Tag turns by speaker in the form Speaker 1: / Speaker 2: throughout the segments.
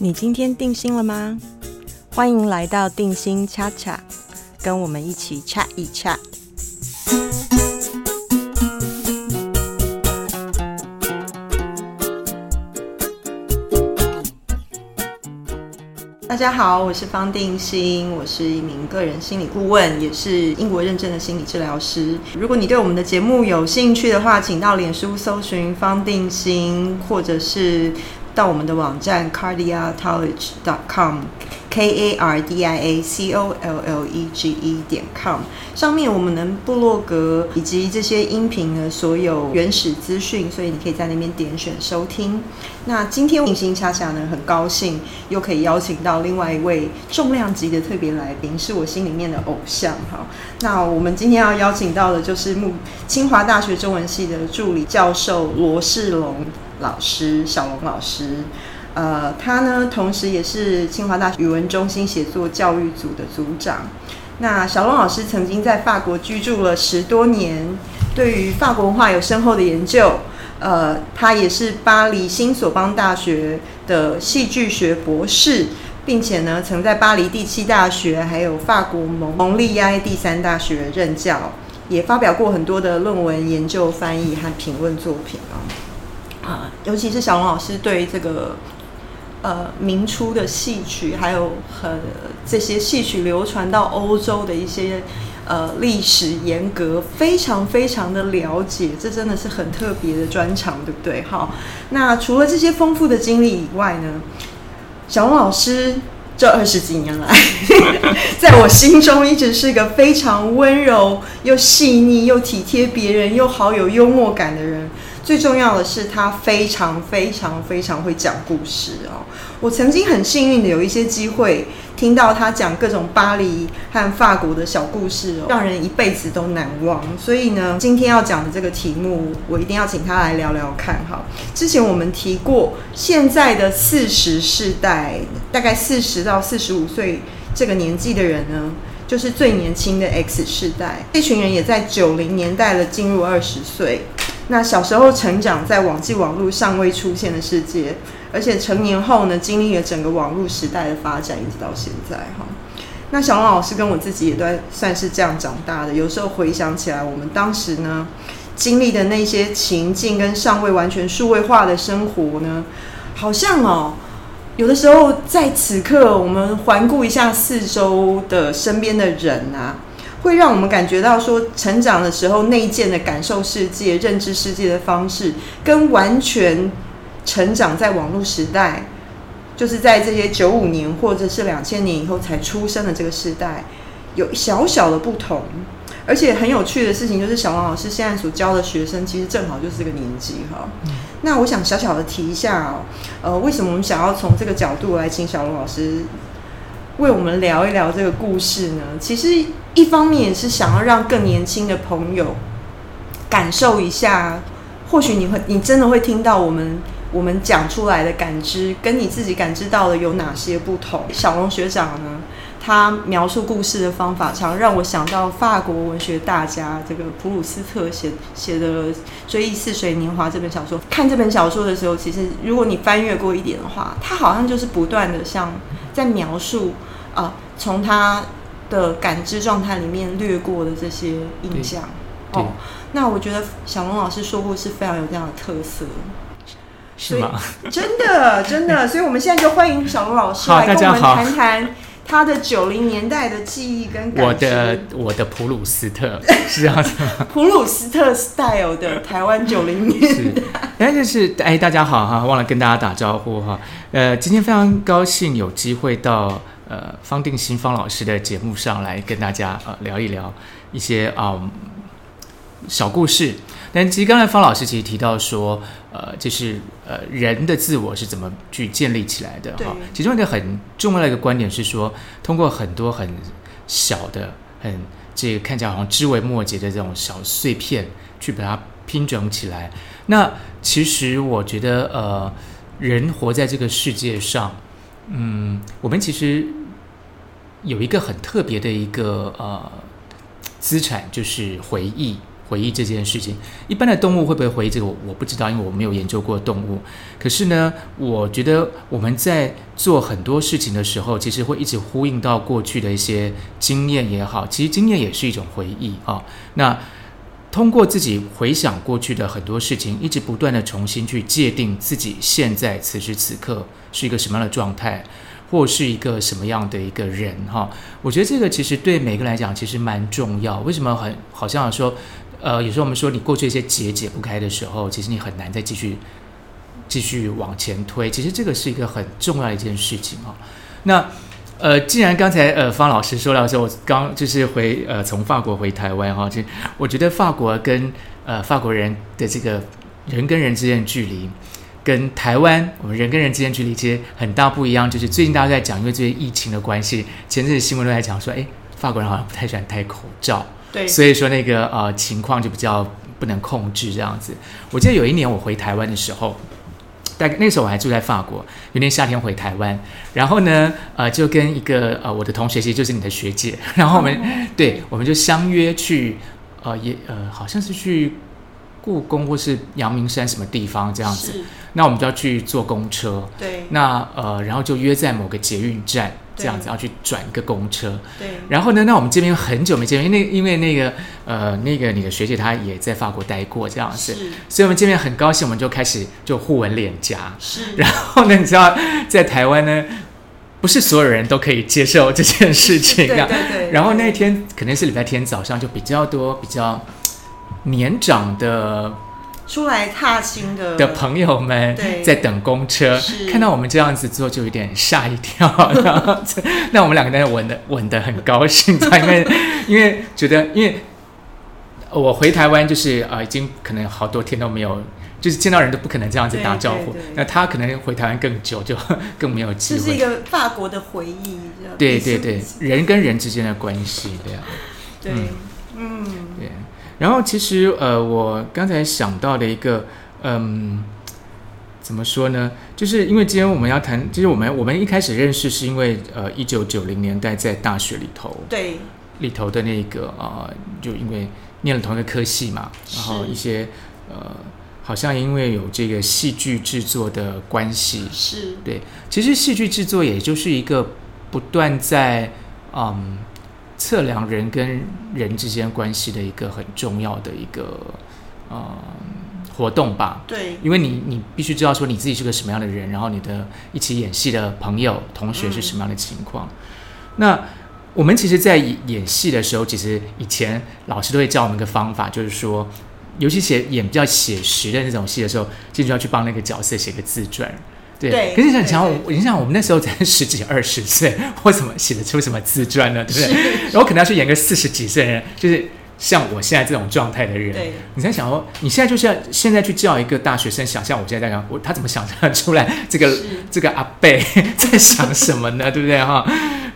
Speaker 1: 你今天定心了吗？欢迎来到定心恰恰，跟我们一起 chat 一 chat。大家好，我是方定心，我是一名个人心理顾问，也是英国认证的心理治疗师。如果你对我们的节目有兴趣的话，请到脸书搜寻方定心，或者是。到我们的网站 cardiology.com，k a r d i a c o l l e g e 点 com，上面我们的部落格以及这些音频的所有原始资讯，所以你可以在那边点选收听。那今天影星恰恰呢，很高兴又可以邀请到另外一位重量级的特别来宾，是我心里面的偶像哈。那我们今天要邀请到的就是木清华大学中文系的助理教授罗世龙。老师小龙老师，呃，他呢，同时也是清华大学语文中心写作教育组的组长。那小龙老师曾经在法国居住了十多年，对于法国文化有深厚的研究。呃，他也是巴黎新索邦大学的戏剧学博士，并且呢，曾在巴黎第七大学还有法国蒙蒙利埃第三大学任教，也发表过很多的论文、研究、翻译和评论作品啊。啊，尤其是小龙老师对这个呃明初的戏曲，还有很这些戏曲流传到欧洲的一些呃历史严格，非常非常的了解，这真的是很特别的专长，对不对？好，那除了这些丰富的经历以外呢，小龙老师这二十几年来，在我心中一直是个非常温柔又细腻又体贴别人又好有幽默感的人。最重要的是，他非常非常非常会讲故事哦。我曾经很幸运的有一些机会听到他讲各种巴黎和法国的小故事哦，让人一辈子都难忘。所以呢，今天要讲的这个题目，我一定要请他来聊聊看哈。之前我们提过，现在的四十世代，大概四十到四十五岁这个年纪的人呢，就是最年轻的 X 世代。这群人也在九零年代了，进入二十岁。那小时候成长在网际网络尚未出现的世界，而且成年后呢，经历了整个网络时代的发展，一直到现在哈。那小龙老师跟我自己也都算是这样长大的。有时候回想起来，我们当时呢经历的那些情境跟尚未完全数位化的生活呢，好像哦，有的时候在此刻，我们环顾一下四周的身边的人啊。会让我们感觉到说，成长的时候内建的感受世界、认知世界的方式，跟完全成长在网络时代，就是在这些九五年或者是两千年以后才出生的这个时代，有小小的不同。而且很有趣的事情就是，小王老师现在所教的学生，其实正好就是这个年纪哈。那我想小小的提一下哦，呃，为什么我们想要从这个角度来请小龙老师？为我们聊一聊这个故事呢？其实一方面也是想要让更年轻的朋友感受一下，或许你会，你真的会听到我们我们讲出来的感知，跟你自己感知到的有哪些不同。小龙学长呢，他描述故事的方法，常让我想到法国文学大家这个普鲁斯特写写的《追忆似水年华》这本小说。看这本小说的时候，其实如果你翻阅过一点的话，他好像就是不断的像在描述。啊，从他的感知状态里面掠过的这些印象，哦，那我觉得小龙老师说故事非常有这样的特色，
Speaker 2: 是吗？
Speaker 1: 真的，真的，所以我们现在就欢迎小龙老师来跟我们谈谈他的九零年代的记忆跟感
Speaker 2: 我的我的普鲁斯特 是这样子，
Speaker 1: 普鲁斯特 style 的台湾九零年代，
Speaker 2: 哎，就是哎，大家好哈，忘了跟大家打招呼哈，呃，今天非常高兴有机会到。呃，方定心方老师的节目上来跟大家呃聊一聊一些啊小故事。但其实刚才方老师其实提到说，呃，就是呃人的自我是怎么去建立起来的哈。其中一个很重要的一个观点是说，通过很多很小的、很这个看起来好像枝微末节的这种小碎片，去把它拼整起来。那其实我觉得，呃，人活在这个世界上。嗯，我们其实有一个很特别的一个呃资产，就是回忆回忆这件事情。一般的动物会不会回忆这个，我不知道，因为我没有研究过动物。可是呢，我觉得我们在做很多事情的时候，其实会一直呼应到过去的一些经验也好，其实经验也是一种回忆啊。那通过自己回想过去的很多事情，一直不断的重新去界定自己现在此时此刻是一个什么样的状态。或是一个什么样的一个人哈？我觉得这个其实对每个人来讲其实蛮重要。为什么很好像说，呃，有时候我们说你过去一些结解不开的时候，其实你很难再继续继续往前推。其实这个是一个很重要的一件事情哈。那呃，既然刚才呃方老师说到说，我刚就是回呃从法国回台湾哈，就我觉得法国跟呃法国人的这个人跟人之间的距离。跟台湾，我们人跟人之间距离其实很大不一样。就是最近大家在讲，因为这些疫情的关系，前阵子新闻都在讲说，哎，法国人好像不太喜欢戴口罩，
Speaker 1: 对，
Speaker 2: 所以说那个呃情况就比较不能控制这样子。我记得有一年我回台湾的时候，大概那时候我还住在法国，有年夏天回台湾，然后呢，呃，就跟一个呃我的同学，其实就是你的学姐，然后我们对，我们就相约去，呃，也呃好像是去故宫或是阳明山什么地方这样子。那我们就要去坐公车，
Speaker 1: 对。
Speaker 2: 那呃，然后就约在某个捷运站这样子，要去转一个公车，
Speaker 1: 对。
Speaker 2: 然后呢，那我们这边很久没见面，因为因为那个呃，那个你的学姐她也在法国待过这样子，所以我们见面很高兴，我们就开始就互吻脸颊，
Speaker 1: 是。
Speaker 2: 然后呢，你知道在台湾呢，不是所有人都可以接受这件事情，
Speaker 1: 对对对。
Speaker 2: 然后那天可能是礼拜天早上，就比较多比较年长的。
Speaker 1: 出来踏青的
Speaker 2: 的朋友们在等公车，看到我们这样子做，就有点吓一跳。那我们两个人吻的吻的很高兴，因为 因为觉得，因为我回台湾就是呃，已经可能好多天都没有，就是见到人都不可能这样子打招呼。那他可能回台湾更久，就 更没有机会。
Speaker 1: 这是一个法国的回忆，
Speaker 2: 对对对，人跟人之间的关系，
Speaker 1: 对
Speaker 2: 啊，
Speaker 1: 对，嗯，
Speaker 2: 对。然后其实呃，我刚才想到的一个，嗯，怎么说呢？就是因为今天我们要谈，就是我们我们一开始认识是因为呃，一九九零年代在大学里头，
Speaker 1: 对，
Speaker 2: 里头的那个啊，就因为念了同一个科系嘛，然后一些呃，好像因为有这个戏剧制作的关系，
Speaker 1: 是
Speaker 2: 对。其实戏剧制作也就是一个不断在嗯。测量人跟人之间关系的一个很重要的一个呃活动吧。
Speaker 1: 对，
Speaker 2: 因为你你必须知道说你自己是个什么样的人，然后你的一起演戏的朋友同学是什么样的情况。那我们其实，在演戏的时候，其实以前老师都会教我们一个方法，就是说，尤其写演比较写实的那种戏的时候，就要去帮那个角色写个自传。对，可是想想我，你想我们那时候才十几二十岁，我怎么写得出什么自传呢？对不对？然后可能要去演个四十几岁的人，就是像我现在这种状态的人。你在想说，你现在就是要现在去叫一个大学生想象我现在在讲，我他怎么想象出来这个 这个阿贝 在想什么呢？对不对哈？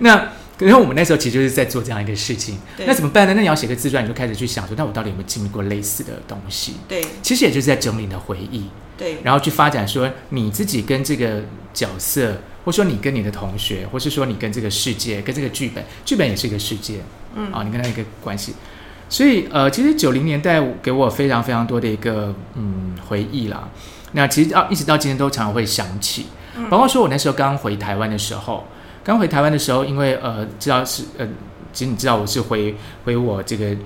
Speaker 2: 那可是我们那时候其实就是在做这样一个事情。那怎么办呢？那你要写个自传，你就开始去想说，那我到底有没有经历过类似的东西？
Speaker 1: 对，
Speaker 2: 其实也就是在整理你的回忆。
Speaker 1: 对，
Speaker 2: 然后去发展说你自己跟这个角色，或者说你跟你的同学，或是说你跟这个世界，跟这个剧本，剧本也是一个世界，嗯啊，你跟他一个关系。所以呃，其实九零年代给我非常非常多的一个嗯回忆啦。那其实到一直到今天都常常会想起，包括说我那时候刚回台湾的时候，刚回台湾的时候，因为呃知道是呃，其实你知道我是回回我这个。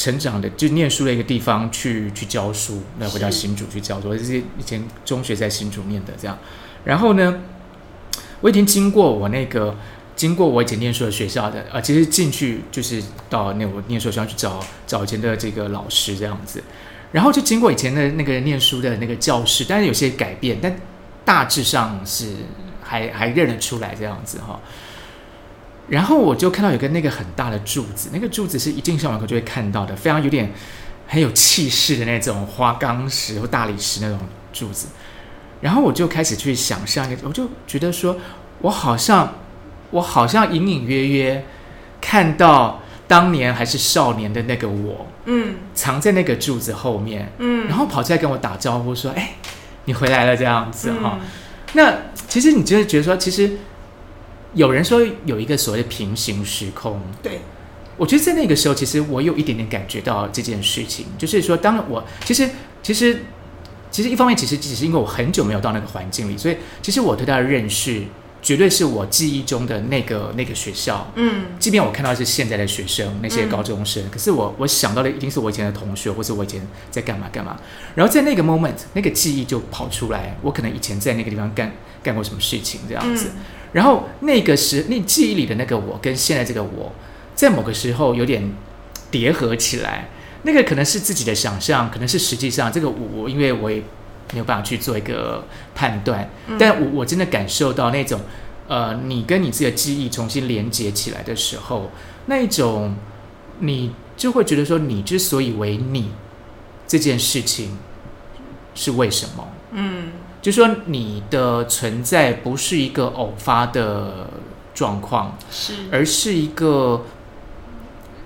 Speaker 2: 成长的就念书的一个地方去去教书，那回到新竹去教书，这是以前中学在新竹念的这样。然后呢，我已经经过我那个经过我以前念书的学校的，呃，其实进去就是到那我念书学校去找找以前的这个老师这样子。然后就经过以前的那个念书的那个教室，但是有些改变，但大致上是还还认得出来这样子哈。然后我就看到有个那个很大的柱子，那个柱子是一进校门口就会看到的，非常有点很有气势的那种花岗石或大理石那种柱子。然后我就开始去想象，我就觉得说，我好像我好像隐隐约约看到当年还是少年的那个我，嗯，藏在那个柱子后面，嗯，然后跑出来跟我打招呼说：“哎，你回来了。”这样子哈。那其实你就是觉得说，其实。有人说有一个所谓的平行时空，
Speaker 1: 对，
Speaker 2: 我觉得在那个时候，其实我有一点点感觉到这件事情，就是说，当我其实其实其实一方面，其实只是因为我很久没有到那个环境里，所以其实我对他的认识。绝对是我记忆中的那个那个学校，
Speaker 1: 嗯，
Speaker 2: 即便我看到是现在的学生，那些高中生，可是我我想到的一定是我以前的同学，或是我以前在干嘛干嘛。然后在那个 moment，那个记忆就跑出来，我可能以前在那个地方干干过什么事情这样子。然后那个时那记忆里的那个我，跟现在这个我，在某个时候有点叠合起来。那个可能是自己的想象，可能是实际上这个我，因为我也。没有办法去做一个判断，但我我真的感受到那种，呃，你跟你自己的记忆重新连接起来的时候，那一种，你就会觉得说，你之所以为你这件事情是为什么？
Speaker 1: 嗯，
Speaker 2: 就说你的存在不是一个偶发的状况，
Speaker 1: 是，
Speaker 2: 而是一个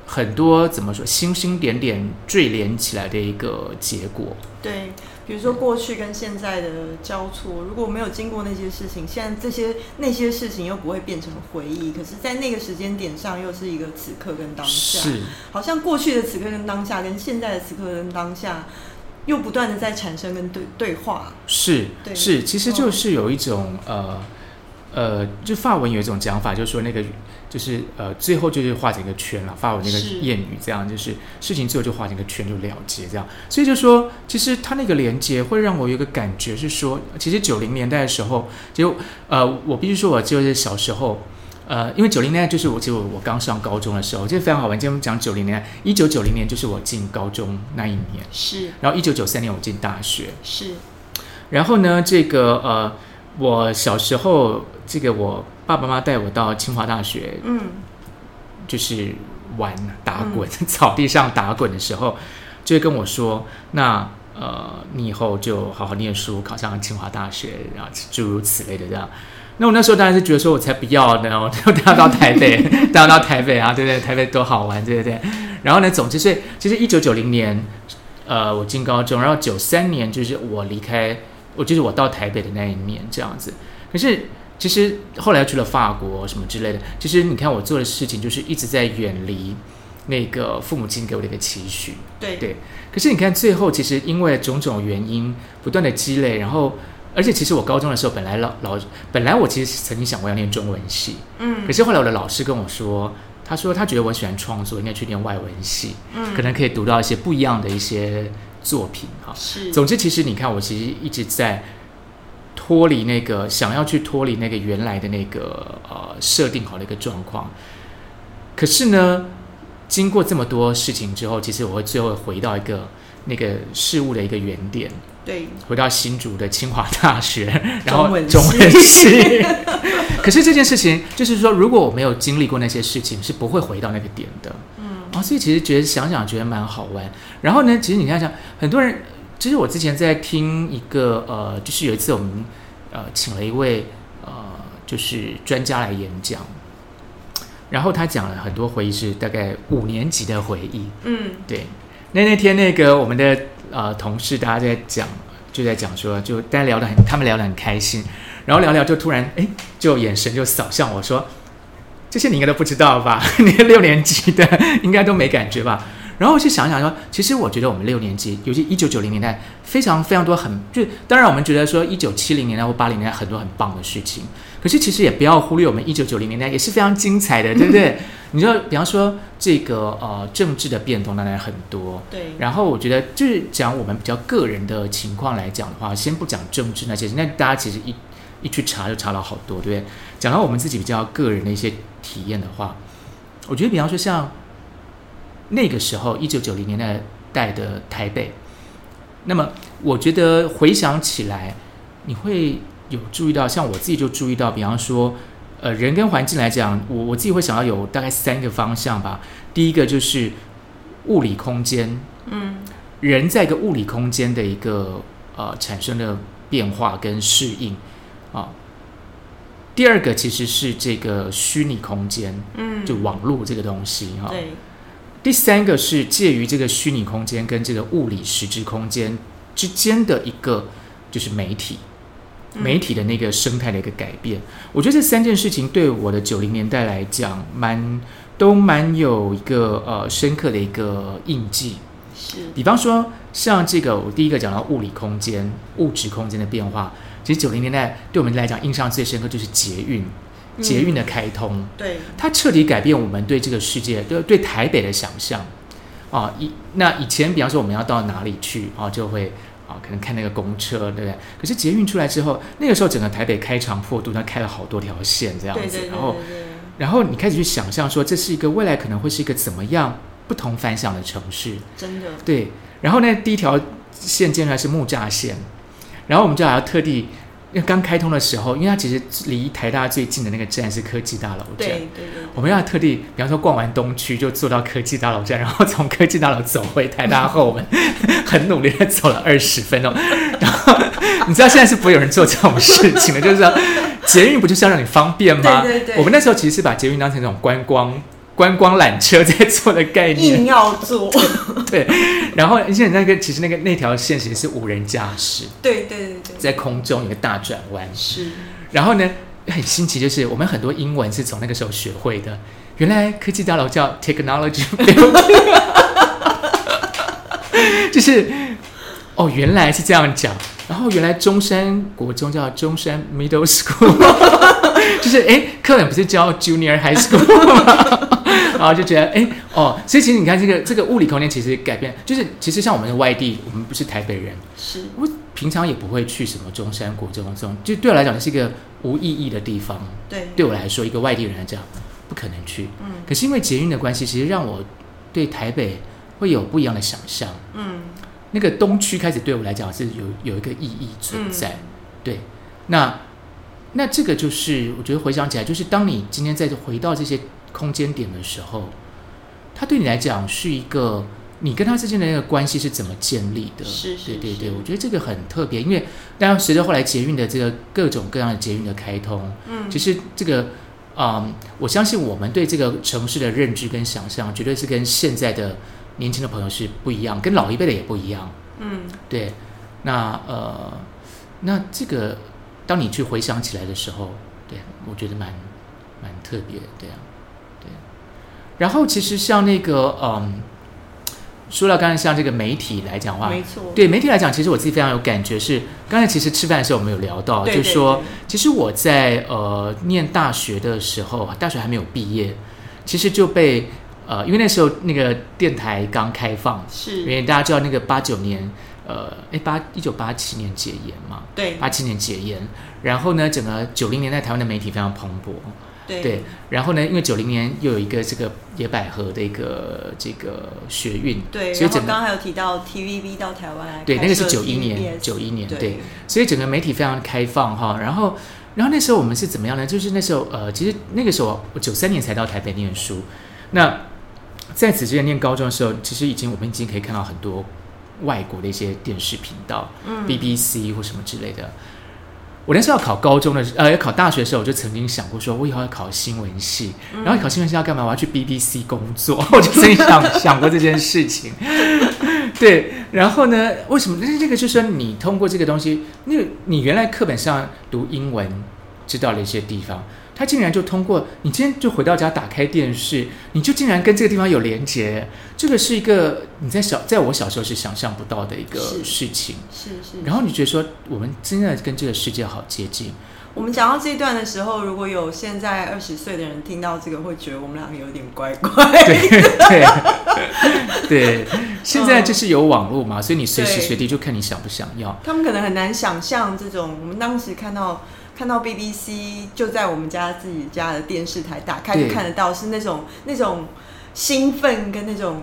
Speaker 2: 很多怎么说，星星点点缀连起来的一个结果。
Speaker 1: 对。比如说过去跟现在的交错，如果没有经过那些事情，现在这些那些事情又不会变成回忆。可是，在那个时间点上，又是一个此刻跟当下，
Speaker 2: 是
Speaker 1: 好像过去的此刻跟当下，跟现在的此刻跟当下，又不断的在产生跟对对话。
Speaker 2: 是是，其实就是有一种呃呃，就法文有一种讲法，就是说那个。就是呃，最后就是画成一个圈了，发文那个谚语，这样就是事情最后就画成一个圈就了结这样。所以就说，其实他那个连接会让我有一个感觉是说，其实九零年代的时候，就呃，我必须说，我就是小时候，呃，因为九零年代就是我就我刚上高中的时候，就非常好玩。今天我们讲九零年代，一九九零年就是我进高中那一年，
Speaker 1: 是。
Speaker 2: 然后一九九三年我进大学，
Speaker 1: 是。
Speaker 2: 然后呢，这个呃，我小时候这个我。爸爸妈妈带我到清华大学，
Speaker 1: 嗯，
Speaker 2: 就是玩打滚，草地上打滚的时候，就会跟我说：“那呃，你以后就好好念书，考上清华大学，然后诸如此类的这样。”那我那时候当然是觉得说，我才不要呢，我都要到台北，都 要到台北啊，对不对？台北多好玩，对不对？然后呢，总之是，其实一九九零年，呃，我进高中，然后九三年就是我离开，我就是我到台北的那一年这样子。可是。其实后来去了法国什么之类的，其实你看我做的事情就是一直在远离那个父母亲给我的一个期许。
Speaker 1: 对
Speaker 2: 对。可是你看最后，其实因为种种原因不断的积累，然后而且其实我高中的时候本来老老本来我其实曾经想过要念中文系，
Speaker 1: 嗯。
Speaker 2: 可是后来我的老师跟我说，他说他觉得我喜欢创作，应该去念外文系，
Speaker 1: 嗯，
Speaker 2: 可能可以读到一些不一样的一些作品哈。
Speaker 1: 是。
Speaker 2: 总之，其实你看我其实一直在。脱离那个想要去脱离那个原来的那个呃设定好的一个状况，可是呢，经过这么多事情之后，其实我会最后回到一个那个事物的一个原点，
Speaker 1: 对，
Speaker 2: 回到新竹的清华大学，然后
Speaker 1: 中
Speaker 2: 文系。可是这件事情就是说，如果我没有经历过那些事情，是不会回到那个点的。
Speaker 1: 嗯，
Speaker 2: 啊，所以其实觉得想想觉得蛮好玩。然后呢，其实你看想很多人。其实我之前在听一个呃，就是有一次我们呃请了一位呃就是专家来演讲，然后他讲了很多回忆，是大概五年级的回忆。
Speaker 1: 嗯，
Speaker 2: 对。那那天那个我们的呃同事大家在讲，就在讲说，就大家聊得很，他们聊得很开心，然后聊聊就突然哎，就眼神就扫向我说，这些你应该都不知道吧？你六年级的应该都没感觉吧？然后我去想想说，其实我觉得我们六年级，尤其一九九零年代，非常非常多很就，当然我们觉得说一九七零年代或八零年代很多很棒的事情，可是其实也不要忽略我们一九九零年代也是非常精彩的，对不对？你知道，比方说这个呃政治的变动当然很多，
Speaker 1: 对。
Speaker 2: 然后我觉得就是讲我们比较个人的情况来讲的话，先不讲政治那些，那大家其实一一去查就查了好多，对不对？讲到我们自己比较个人的一些体验的话，我觉得比方说像。那个时候，一九九零年代代的台北，那么我觉得回想起来，你会有注意到，像我自己就注意到，比方说，呃，人跟环境来讲，我我自己会想到有大概三个方向吧。第一个就是物理空间，
Speaker 1: 嗯，
Speaker 2: 人在一个物理空间的一个呃产生的变化跟适应啊。第二个其实是这个虚拟空间，
Speaker 1: 嗯，
Speaker 2: 就网络这个东西哈。
Speaker 1: 对。
Speaker 2: 第三个是介于这个虚拟空间跟这个物理实质空间之间的一个，就是媒体，媒体的那个生态的一个改变。我觉得这三件事情对我的九零年代来讲，蛮都蛮有一个呃深刻的一个印记。
Speaker 1: 是
Speaker 2: 比方说，像这个我第一个讲到物理空间、物质空间的变化，其实九零年代对我们来讲印象最深刻就是捷运，捷运的开通，
Speaker 1: 对
Speaker 2: 它彻底改变我们对这个世界、对对台北的想象。啊，以那以前，比方说我们要到哪里去啊，就会啊，可能看那个公车，对不对？可是捷运出来之后，那个时候整个台北开肠破肚，它开了好多条线这样子，
Speaker 1: 对对对
Speaker 2: 然后然后你开始去想象说，这是一个未来可能会是一个怎么样不同凡响的城市，
Speaker 1: 真的
Speaker 2: 对。然后呢，第一条线建出来是木栅线，然后我们就还要特地。因为刚开通的时候，因为它其实离台大最近的那个站是科技大楼站，
Speaker 1: 对对对，
Speaker 2: 我们要特地，比方说逛完东区就坐到科技大楼站，然后从科技大楼走回台大后门，很努力的走了二十分钟。然后你知道现在是不会有人做这种事情的，就是说捷运不就是要让你方便吗？
Speaker 1: 对对对
Speaker 2: 我们那时候其实是把捷运当成一种观光观光缆车在做的概念
Speaker 1: 硬，要做，
Speaker 2: 对。然后而且那个其实那个那条线其实是无人驾驶，
Speaker 1: 对对对对，
Speaker 2: 在空中有个大转弯，
Speaker 1: 是
Speaker 2: 然后呢，很新奇，就是我们很多英文是从那个时候学会的。原来科技大楼叫 Technology Building，就是哦，原来是这样讲。然后原来中山国中叫中山 Middle School，就是哎，课本不是教 Junior High School 吗？然后就觉得哎哦，所以其实你看这个这个物理空间其实改变，就是其实像我们的外地，我们不是台北人，
Speaker 1: 是，
Speaker 2: 我平常也不会去什么中山国中这种，就对我来讲是一个无意义的地方。
Speaker 1: 对
Speaker 2: 对我来说，一个外地人来讲，不可能去。
Speaker 1: 嗯
Speaker 2: 可是因为捷运的关系，其实让我对台北会有不一样的想象。
Speaker 1: 嗯
Speaker 2: 那个东区开始对我来讲是有有一个意义存在。
Speaker 1: 嗯
Speaker 2: 对，那那这个就是我觉得回想起来，就是当你今天再回到这些空间点的时候，它对你来讲是一个你跟他之间的那个关系是怎么建立的？
Speaker 1: 是是
Speaker 2: 对对我觉得这个很特别，因为当然随着后来捷运的这个各种各样的捷运的开通，
Speaker 1: 嗯，
Speaker 2: 其实这个，嗯，我相信我们对这个城市的认知跟想象，绝对是跟现在的年轻的朋友是不一样，跟老一辈的也不一样。
Speaker 1: 嗯
Speaker 2: 对，那呃，那这个当你去回想起来的时候，对我觉得蛮蛮特别的，对啊，对。然后其实像那个，嗯，说到刚才像这个媒体来讲的话，
Speaker 1: 没错，
Speaker 2: 对媒体来讲，其实我自己非常有感觉是，刚才其实吃饭的时候我们有聊到，
Speaker 1: 对
Speaker 2: 就说
Speaker 1: 对。
Speaker 2: 其实我在呃念大学的时候，大学还没有毕业，其实就被呃，因为那时候那个电台刚开放，是。因
Speaker 1: 是，
Speaker 2: 为大家知道那个八九年，呃，哎八一九八七年解严嘛，
Speaker 1: 对。
Speaker 2: 八七年解严，然后呢，整个九零年代台湾的媒体非常蓬勃，
Speaker 1: 对
Speaker 2: 对，然后呢，因为九零年又有一个这个野百合的一个这个学运，
Speaker 1: 对，
Speaker 2: 所以整
Speaker 1: 刚刚还有提到 TVB 到台湾来
Speaker 2: 对，那个是九一年，九一年，
Speaker 1: 对
Speaker 2: 对，所以整个媒体非常开放哈。然后，然后那时候我们是怎么样呢？就是那时候，呃，其实那个时候我九三年才到台北念书，那在此之前念高中的时候，其实已经我们已经可以看到很多外国的一些电视频道、
Speaker 1: 嗯
Speaker 2: BBC 或什么之类的。我那时候要考高中的，呃，要考大学的时候，我就曾经想过说，我以后要考新闻系，然后考新闻系要干嘛？我要去 BBC 工作，我就曾经想想过这件事情。对，然后呢？为什么？但是这个就是说，你通过这个东西，那你原来课本上读英文知道了一些地方，它竟然就通过你今天就回到家打开电视，你就竟然跟这个地方有连接。这个是一个你在小在我小时候是想象不到的一个事情。
Speaker 1: 是是。
Speaker 2: 然后你觉得说，我们真的跟这个世界好接近。
Speaker 1: 我们讲到这一段的时候，如果有现在二十岁的人听到这个，会觉得我们两个有点怪怪。
Speaker 2: 对对对，现在就是有网络嘛，所以你随时
Speaker 1: 对
Speaker 2: 随地就看你想不想要。
Speaker 1: 他们可能很难想象这种，我们当时看到看到 BBC 就在我们家自己家的电视台打开就看得到，是那种那种兴奋跟那种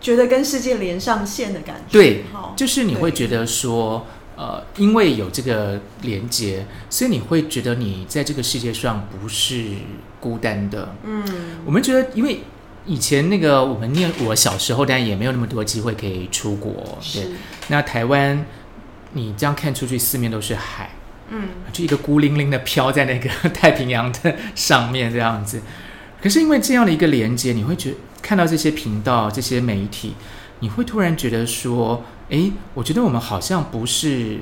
Speaker 1: 觉得跟世界连上线的感觉。
Speaker 2: 对
Speaker 1: 好，
Speaker 2: 就是你会觉得说，呃，因为有这个连接，所以你会觉得你在这个世界上不是孤单的。
Speaker 1: 嗯，
Speaker 2: 我们觉得，因为以前那个我们念我小时候，但也没有那么多机会可以出国。对，
Speaker 1: 是，
Speaker 2: 那台湾你这样看出去，四面都是海，
Speaker 1: 嗯，
Speaker 2: 就一个孤零零的飘在那个 太平洋的上面这样子。可是因为这样的一个连接，你会觉看到这些频道、这些媒体，你会突然觉得说，诶，我觉得我们好像不是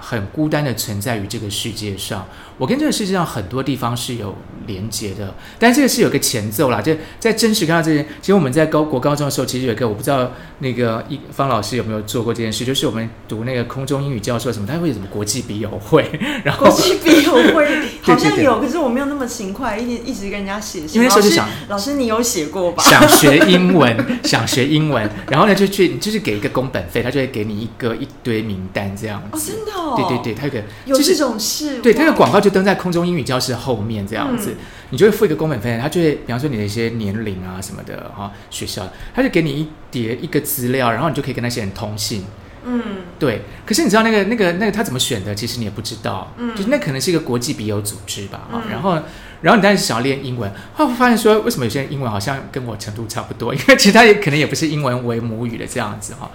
Speaker 2: 很孤单的存在于这个世界上。我跟这个世界上很多地方是有连接的，但这个是有个前奏啦。就在真实看到这些，其实我们在高国高中的时候，其实有一个我不知道那个一方老师有没有做过这件事，就是我们读那个空中英语教授什么，他会有什么国际笔友会，然后
Speaker 1: 国际笔友会 好像有，可是我没有那么勤快，一直一直跟人家写信。
Speaker 2: 因为那时候就
Speaker 1: 老师
Speaker 2: 想
Speaker 1: 老师你有写过吧？
Speaker 2: 想学英文，想学英文，然后呢就去就是给一个工本费，他就会给你一个一堆名单这样
Speaker 1: 哦，
Speaker 2: 子。
Speaker 1: 真的哦。
Speaker 2: 对对对，它有个
Speaker 1: 有这
Speaker 2: 就是
Speaker 1: 种事。
Speaker 2: 对，它
Speaker 1: 哇
Speaker 2: 的广告就登在空中英语教室后面这样子，
Speaker 1: 嗯
Speaker 2: 你就会付一个工本费，他就会，比方说你的一些年龄啊什么的哈，学校，他就给你一叠一个资料，然后你就可以跟那些人通信。
Speaker 1: 嗯，
Speaker 2: 对，可是你知道那个那个那个他怎么选的？其实你也不知道，
Speaker 1: 嗯
Speaker 2: 就是那可能是一个国际笔友组织吧，啊、
Speaker 1: 嗯
Speaker 2: 然后然后你当时想要练英文，后来发现说为什么有些人英文好像跟我程度差不多，因为其实他也可能也不是英文为母语的这样子哈。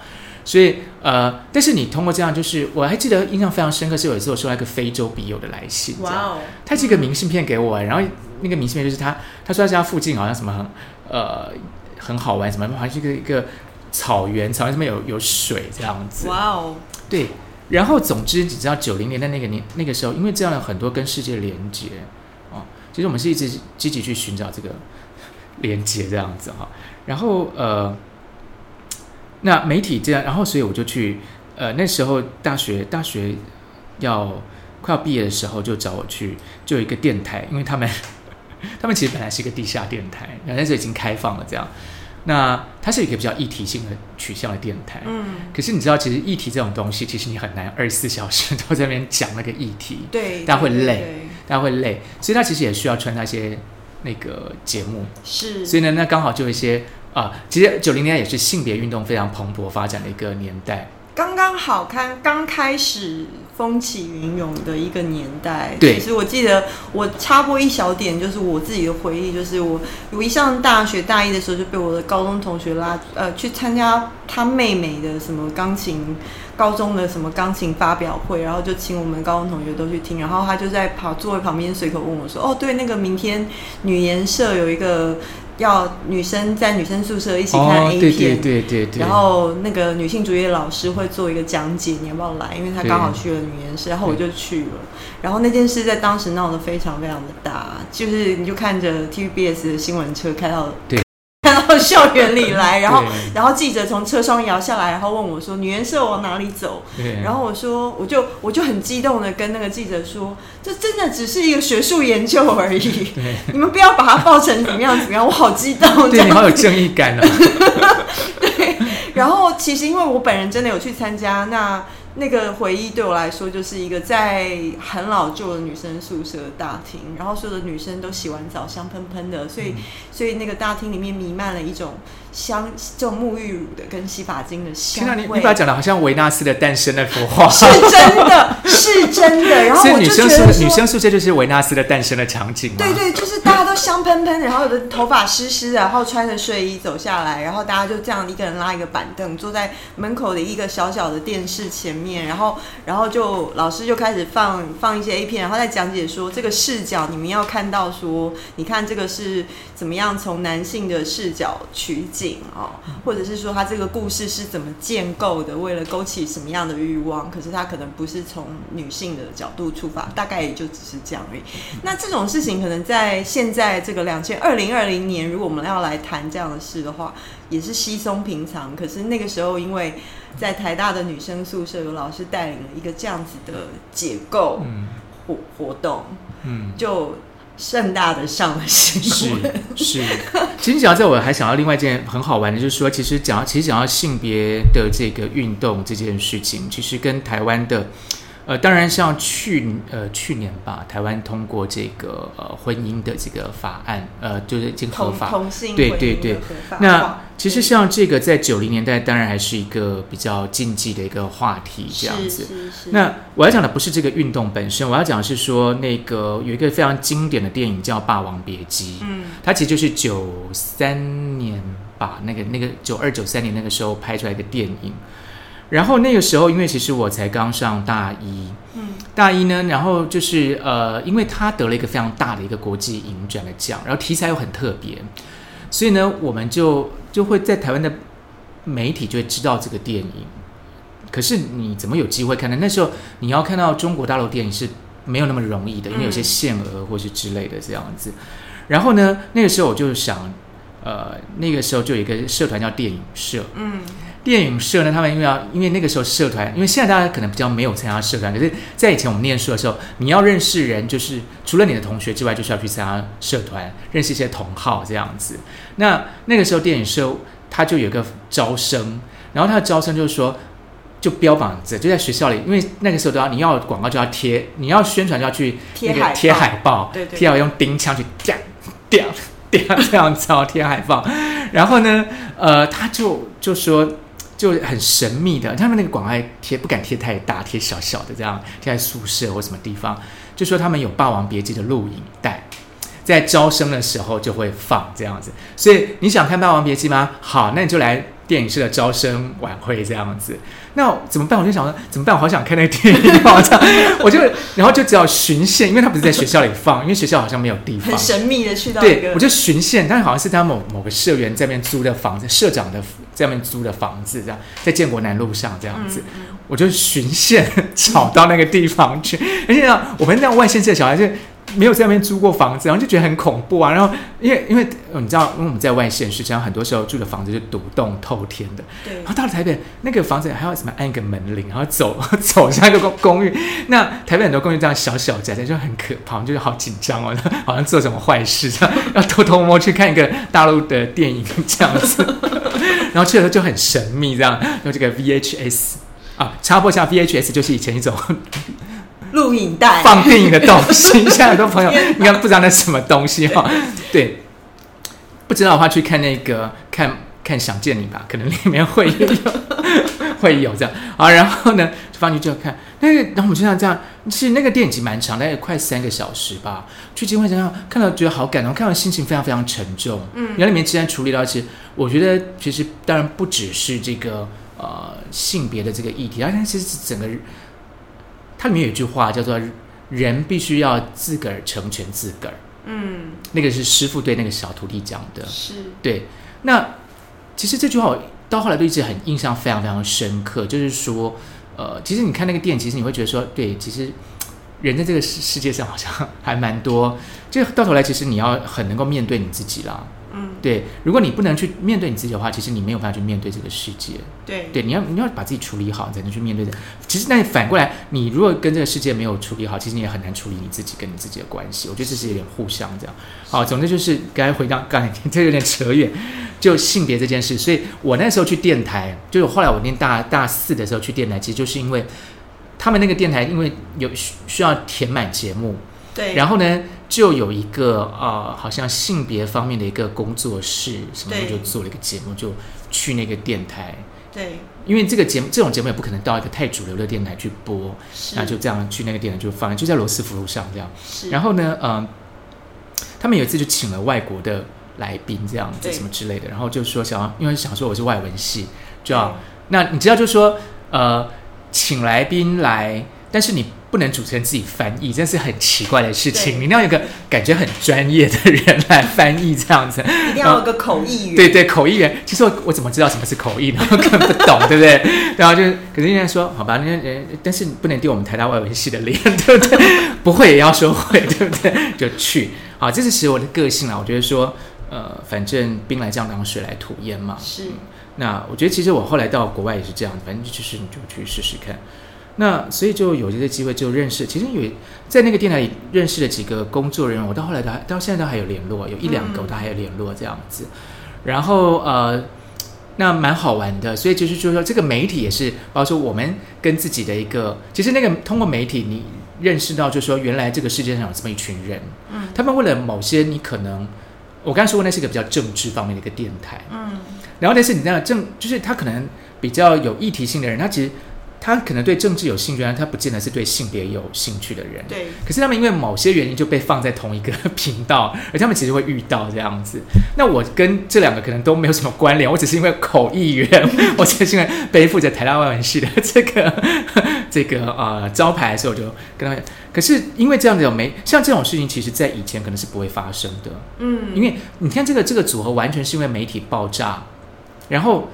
Speaker 2: 所以，呃，但是你通过这样，就是我还记得印象非常深刻，是有一次我收到一个非洲笔友的来信，
Speaker 1: 哇哦，
Speaker 2: 他寄个明信片给我，然后那个明信片就是他他说他家附近好像什么很呃很好玩，什么好像是一个一个草原，草原上面有有水这样子。
Speaker 1: 哇哦，
Speaker 2: 对，然后总之你知道九零年代那个年那个时候，因为这样有很多跟世界连接哦，其实我们是一直积极去寻找这个连接这样子哈。然后呃，那媒体这样，然后所以我就去呃那时候大学大学要快要毕业的时候，就找我去，就有一个电台，因为他们 他们其实本来是一个地下电台，那时候已经开放了这样。那它是一个比较议题性的取向的电台，
Speaker 1: 嗯，
Speaker 2: 可是你知道，其实议题这种东西，其实你很难二十四小时都在那边讲那个议题，
Speaker 1: 对，
Speaker 2: 大家会累大家会累，所以它其实也需要穿插一些那个节目。
Speaker 1: 是，
Speaker 2: 所以呢，那刚好就有一些啊，其实九零年代也是性别运动非常蓬勃发展的一个年代。
Speaker 1: 刚刚好看，刚开始风起云涌的一个年代。
Speaker 2: 对
Speaker 1: 其实我记得我插播一小点，就是我自己的回忆，就是我我一上大学大一的时候就被我的高中同学拉呃去参加他妹妹的什么钢琴。高中的什么钢琴发表会，然后就请我们高中同学都去听，然后他就在跑座位旁边随口问我说：“哦，对，那个明天女研社有一个要女生在女生宿舍一起看 A 片，
Speaker 2: 对对对对对。
Speaker 1: 然后那个女性主义的老师会做一个讲解，你要不要来？因为他刚好去了女研室，然后我就去了。然后那件事在当时闹得非常非常的大，就是你就看着 TVBS 的新闻车开到
Speaker 2: 对
Speaker 1: 看到校园里来，然后然后记者从车窗摇下来，然后问我说：“女研社往哪里走？”
Speaker 2: 对
Speaker 1: 然后我说，我就我就很激动的跟那个记者说，这真的只是一个学术研究而已，
Speaker 2: 对
Speaker 1: 你们不要把它报成怎么样怎么样。我好激动，这
Speaker 2: 对你好有正义感啊！
Speaker 1: 然后其实因为我本人真的有去参加，那那个回忆对我来说就是一个在很老旧的女生宿舍大厅，然后所有的女生都洗完澡香喷喷的，所以、所以那个大厅里面弥漫了一种香，这种沐浴乳的跟洗发精的香
Speaker 2: 你。你把它讲的好像维纳斯的诞生那幅画，
Speaker 1: 是真的，是真的。然后我就
Speaker 2: 女生宿
Speaker 1: 觉得
Speaker 2: 女生宿舍就是维纳斯的诞生的场景嘛。
Speaker 1: 对对，就是大家都香喷喷，然后有的头发湿湿的，然后穿着睡衣走下来，然后大家就这样一个人拉一个板凳，坐在门口的一个小小的电视前面，然后然后就老师就开始放放一些 A 片，然后再讲解说这个视角你们要看到说，你看这个是怎么样从男性的视角取景哦，或者是说他这个故事是怎么建构的，为了勾起什么样的欲望，可是他可能不是从女性的角度出发，大概也就只是这样而已。那这种事情可能在现在这个两千二零二零年，如果我们要来谈这样的事的话，也是稀松平常。可是那个时候，因为在台大的女生宿舍有老师带领了一个这样子的解构
Speaker 2: 嗯
Speaker 1: 活活动，
Speaker 2: 嗯。
Speaker 1: 就盛大的上了新
Speaker 2: 是
Speaker 1: 闻。
Speaker 2: 是，其实讲到这，我还想到另外一件很好玩的，就是说，其实讲到其实讲到性别的这个运动这件事情，其实跟台湾的，呃，当然像去呃去年吧，台湾通过这个呃婚姻的这个法案，呃，就是已经合法。
Speaker 1: 同性
Speaker 2: 对对对那其实像这个在九零年代，当然还是一个比较禁忌的一个话题，这样子。那我要讲的不是这个运动本身，我要讲的是说那个有一个非常经典的电影叫《霸王别姬》，
Speaker 1: 嗯
Speaker 2: 它其实就是九三年吧，那个那个九二九三年那个时候拍出来的电影。然后那个时候，因为其实我才刚上大一，
Speaker 1: 嗯
Speaker 2: 大一呢，然后就是呃，因为他得了一个非常大的一个国际影展的奖，然后题材又很特别，所以呢，我们就就会在台湾的媒体就会知道这个电影。可是你怎么有机会看呢？那时候你要看到中国大陆电影是没有那么容易的，因为有些限额或是之类的这样子。然后呢，那个时候我就想，呃，那个时候就有一个社团叫电影社，
Speaker 1: 嗯，
Speaker 2: 电影社呢，他们因为要，因为那个时候社团，因为现在大家可能比较没有参加社团，可是，在以前我们念书的时候，你要认识人，就是除了你的同学之外，就是要去参加社团，认识一些同好这样子。那那个时候电影社它就有一个招生，然后它的招生就是说，就标榜着就在学校里，因为那个时候都要你要广告就要贴，你要宣传就要去那个
Speaker 1: 贴海报对对
Speaker 2: 贴好用钉枪去掉掉掉这样子哦，贴海报。然后呢，呃，他就就说就很神秘的，他们那个广告贴不敢贴太大，贴小小的这样贴在宿舍或什么地方，就说他们有《霸王别姬》的录影带。在招生的时候就会放这样子，所以你想看《霸王别姬》吗？好，那你就来电影社的招生晚会这样子。那怎么办？我就想说怎么办？我好想看那个电影哦，这样我就然后就只要循线，因为他不是在学校里放，因为学校好像没有地方
Speaker 1: 很。神秘的去到一
Speaker 2: 对，我就循线，但好像是他某某个社员在那边租的房子，社长的在那边租的房子，这样在建国南路上这样子，我就循线 找到那个地方去。而且呢，我们那种外县市的小孩就没有在那边租过房子，然后就觉得很恐怖啊。然后因为因为呃你知道，因为我们在外县市，这样很多时候住的房子是独栋透天的，
Speaker 1: 对
Speaker 2: 然后到了台北，那个房子还要什么按一个门铃，然后走 走下一个公公寓。那台北很多公寓这样小小窄窄，就很可怕，就是好紧张哦，好像做什么坏事这样，要偷偷摸去看一个大陆的电影这样子。然后去的时候就很神秘，这样用这个 VHS 啊，插播一下 VHS 就是以前一种
Speaker 1: 录影带
Speaker 2: 放电影的东西，现在很多朋友 应该不知道那是什么东西哈、对，不知道的话去看那个看看《想见你》吧，可能里面会有会有这样啊。然后呢，就放进去就看那个，然后我们就像这样，其实那个电影集蛮长，大概快三个小时吧。去金会想想看到觉得好感动，看到心情非常非常沉重。嗯，然后里面既然处理到，其实我觉得其实当然不只是这个呃性别的这个议题，而且其实整个它里面有一句话叫做“人必须要自个儿成全自个儿”，
Speaker 1: 嗯，
Speaker 2: 那个是师傅对那个小徒弟讲的。
Speaker 1: 是
Speaker 2: 对，那其实这句话我到后来都一直很印象非常非常深刻，就是说，呃，其实你看那个电影，其实你会觉得说，对，其实人在这个世世界上好像还蛮多，就到头来，其实你要很能够面对你自己啦。
Speaker 1: 嗯，
Speaker 2: 对，如果你不能去面对你自己的话，其实你没有办法去面对这个世界。
Speaker 1: 对
Speaker 2: 对，你要你要把自己处理好，才能去面对的。其实，那反过来，你如果跟这个世界没有处理好，其实你也很难处理你自己跟你自己的关系。我觉得这是有点互相这样。好，总之就是该回到刚才这有点扯远，就性别这件事。所以我那时候去电台，就是后来我念大大四的时候去电台，其实就是因为他们那个电台因为有需需要填满节目，
Speaker 1: 对，
Speaker 2: 然后呢，就有一个呃，好像性别方面的一个工作室，什么就做了一个节目，就去那个电台。
Speaker 1: 对。
Speaker 2: 因为这个节目这种节目也不可能到一个太主流的电台去播，那就这样去那个电台就放，就在罗斯福路上这样。
Speaker 1: 是，
Speaker 2: 然后呢，嗯、他们有一次就请了外国的来宾这样子什么之类的，然后就说想要，因为想说我是外文系，就要那你知道就说呃，请来宾来，但是你不能主持人自己翻译，这是很奇怪的事情。你一定要有一个感觉很专业的人来翻译这样子。
Speaker 1: 一定要有个口译员，
Speaker 2: 对对，口译员，其实我我怎么知道什么是口译呢？我根本不懂，对不对？然后就是，可是人家说，好吧，那呃，但是你不能丢我们台大外文系的脸，对不对？不会也要说会，对不对？就去，好，这是使我的个性啊。我觉得说，呃，反正兵来将挡，水来土掩嘛。
Speaker 1: 是
Speaker 2: 那我觉得其实我后来到国外也是这样，反正就是你就去试试看。那所以就有这个机会就认识，其实有在那个电台里认识了几个工作人员，我到后来都还到现在都还有联络，有一两个
Speaker 1: 嗯
Speaker 2: 我都还有联络这样子。然后呃，那蛮好玩的，所以就是就是说这个媒体也是，包括说我们跟自己的一个，其实那个通过媒体你认识到，就是说原来这个世界上有这么一群人，
Speaker 1: 嗯
Speaker 2: 他们为了某些你可能，我刚才说过那是一个比较政治方面的一个电台，
Speaker 1: 嗯
Speaker 2: 然后但是你知道政就是他可能比较有议题性的人，他其实他可能对政治有兴趣，但他不见得是对性别有兴趣的人。
Speaker 1: 对
Speaker 2: 可是他们因为某些原因就被放在同一个频道，而他们其实会遇到这样子。那我跟这两个可能都没有什么关联，我只是因为口译员，我只是因为背负着台大外文系的这个 这个呃招牌，所以我就跟他们。可是因为这样子有没像这种事情，其实在以前可能是不会发生的。
Speaker 1: 嗯，
Speaker 2: 因为你看这个这个组合完全是因为媒体爆炸，然后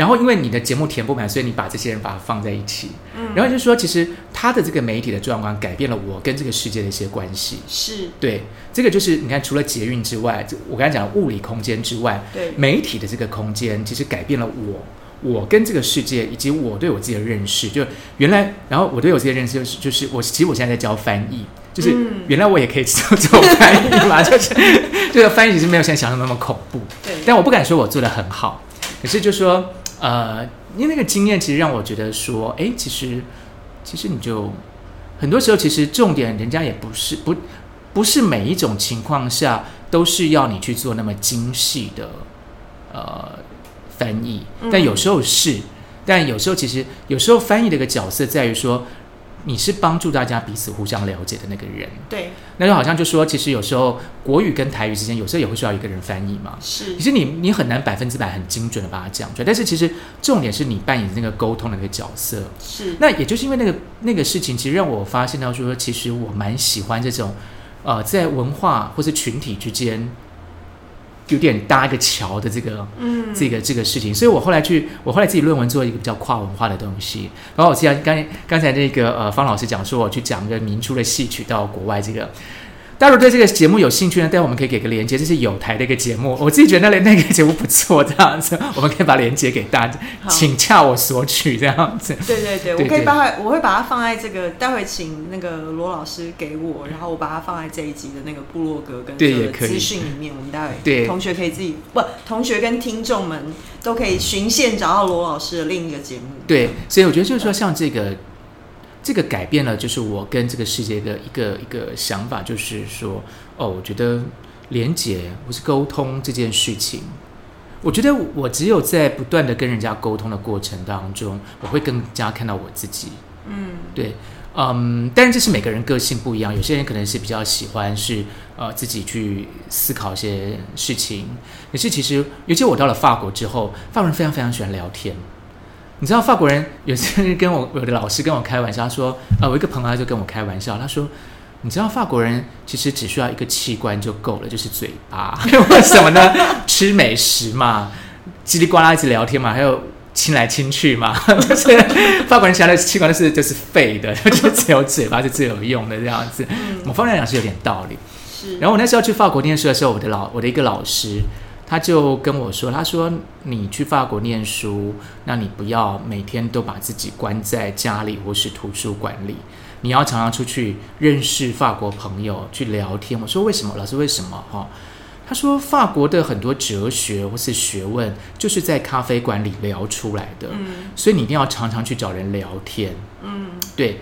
Speaker 2: 然后因为你的节目填不满，所以你把这些人把它放在一起，嗯，然后就说其实他的这个媒体的状况改变了我跟这个世界的一些关系，
Speaker 1: 是。
Speaker 2: 对，这个就是你看，除了捷运之外，我刚才讲的物理空间之外，
Speaker 1: 对。
Speaker 2: 媒体的这个空间其实改变了我。我跟这个世界以及我对我自己的认识，就原来，然后我对我自己的认识就是就是我其实我现在在教翻译，就是原来我也可以做做翻译嘛，就是这个翻译其实没有现在想象那么恐怖，
Speaker 1: 对，
Speaker 2: 但我不敢说我做的很好，可是就说呃，因为那个经验其实让我觉得说，哎，其实其实你就很多时候其实重点人家也不是不不是每一种情况下都是要你去做那么精细的呃。翻译，但有时候是，但有时候其实有时候翻译的一个角色在于说，你是帮助大家彼此互相了解的那个人。
Speaker 1: 对，
Speaker 2: 那就好像就说，其实有时候国语跟台语之间，有时候也会需要一个人翻译嘛。
Speaker 1: 是，
Speaker 2: 其实你你很难百分之百很精准的把它讲出来，但是其实重点是你扮演那个沟通的那个角色。
Speaker 1: 是，
Speaker 2: 那也就是因为那个那个事情，其实让我发现到说，其实我蛮喜欢这种，呃，在文化或是群体之间。有点搭一个桥的这个，嗯，这个这个事情，所以我后来去，我后来自己论文做一个比较跨文化的东西。然后我记得刚刚才那个呃方老师讲说，我去讲一个民初的戏曲到国外这个。大家如果对这个节目有兴趣呢，待会我们可以给个连接，这是有台的一个节目，我自己觉得那那个节目不错，这样子，我们可以把连接给大家，请洽我索取这样子。
Speaker 1: 对对对，我可以把它，我会把它放在这个，待会请那个罗老师给我，然后我把它放在这一集的那个部落格跟这个资讯里面，我们待会对同学可以自己不，同学跟听众们都可以循线找到罗老师的另一个节目。
Speaker 2: 对，所以我觉得就是说，像这个。这个改变了，就是我跟这个世界的一个一个想法，就是说，哦，我觉得连接或是沟通这件事情，我觉得我只有在不断的跟人家沟通的过程当中，我会更加看到我自己。嗯，对，嗯，但是这是每个人个性不一样，有些人可能是比较喜欢是呃自己去思考一些事情，可是其实，尤其我到了法国之后，法国人非常非常喜欢聊天。你知道法国人有些人跟我我的老师跟我开玩笑说，呃，我一个朋友就跟我开玩笑，他说，你知道法国人其实只需要一个器官就够了，就是嘴巴。为什么呢？吃美食嘛，叽里呱啦一直聊天嘛，还有亲来亲去嘛。就是法国人其他的器官都是就是废的，就只有嘴巴是最有用的这样子。我方面来讲是有点道理。
Speaker 1: 是。
Speaker 2: 然后我那时候去法国念书的时候，我的老我的一个老师。他就跟我说：“他说你去法国念书，那你不要每天都把自己关在家里或是图书馆里，你要常常出去认识法国朋友，去聊天。”我说：“为什么？老师为什么？”哈，他说：“法国的很多哲学或是学问，就是在咖啡馆里聊出来的，所以你一定要常常去找人聊天。”嗯，对。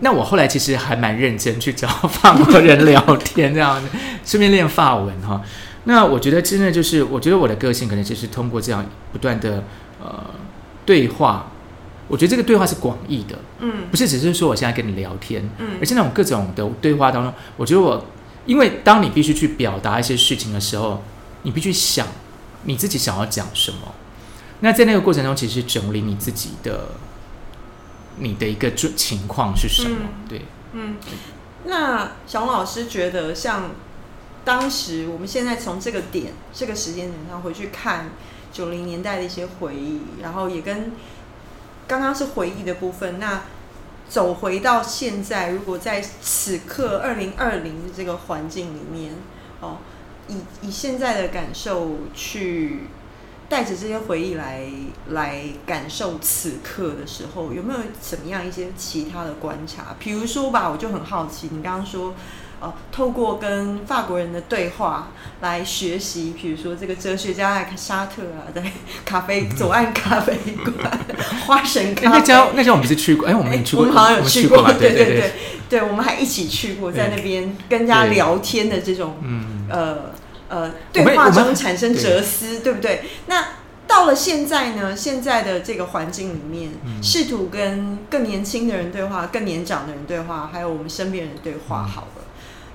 Speaker 2: 那我后来其实还蛮认真去找法国人聊天，这样子顺便练法文哈。那我觉得真的就是，我觉得我的个性可能就是通过这样不断的呃对话，我觉得这个对话是广义的，嗯，不是只是说我现在跟你聊天，嗯，而是那种各种的对话当中，我觉得我，因为当你必须去表达一些事情的时候，你必须想你自己想要讲什么，那在那个过程中，其实整理你自己的你的一个情况是什么，对，
Speaker 1: 嗯，那小龙老师觉得像。当时，我们现在从这个点、这个时间点上回去看九零年代的一些回忆，然后也跟刚刚是回忆的部分。那走回到现在，如果在此刻二零二零的这个环境里面，哦，以以现在的感受去带着这些回忆来来感受此刻的时候，有没有怎么样一些其他的观察？比如说吧，我就很好奇，你刚刚说。透过跟法国人的对话来学习，比如说这个哲学家爱沙特啊，在咖啡左岸咖啡馆，花神咖啡。
Speaker 2: 那家那家我们不是去过，哎，我们去过，
Speaker 1: 我们好像有去过，
Speaker 2: 对对对
Speaker 1: 对，我们还一起去过，在那边跟人家聊天的这种，嗯呃呃，对话中产生哲思，对不对？那到了现在呢？现在的这个环境里面，试图跟更年轻的人对话，更年长的人对话，还有我们身边人对话，好了。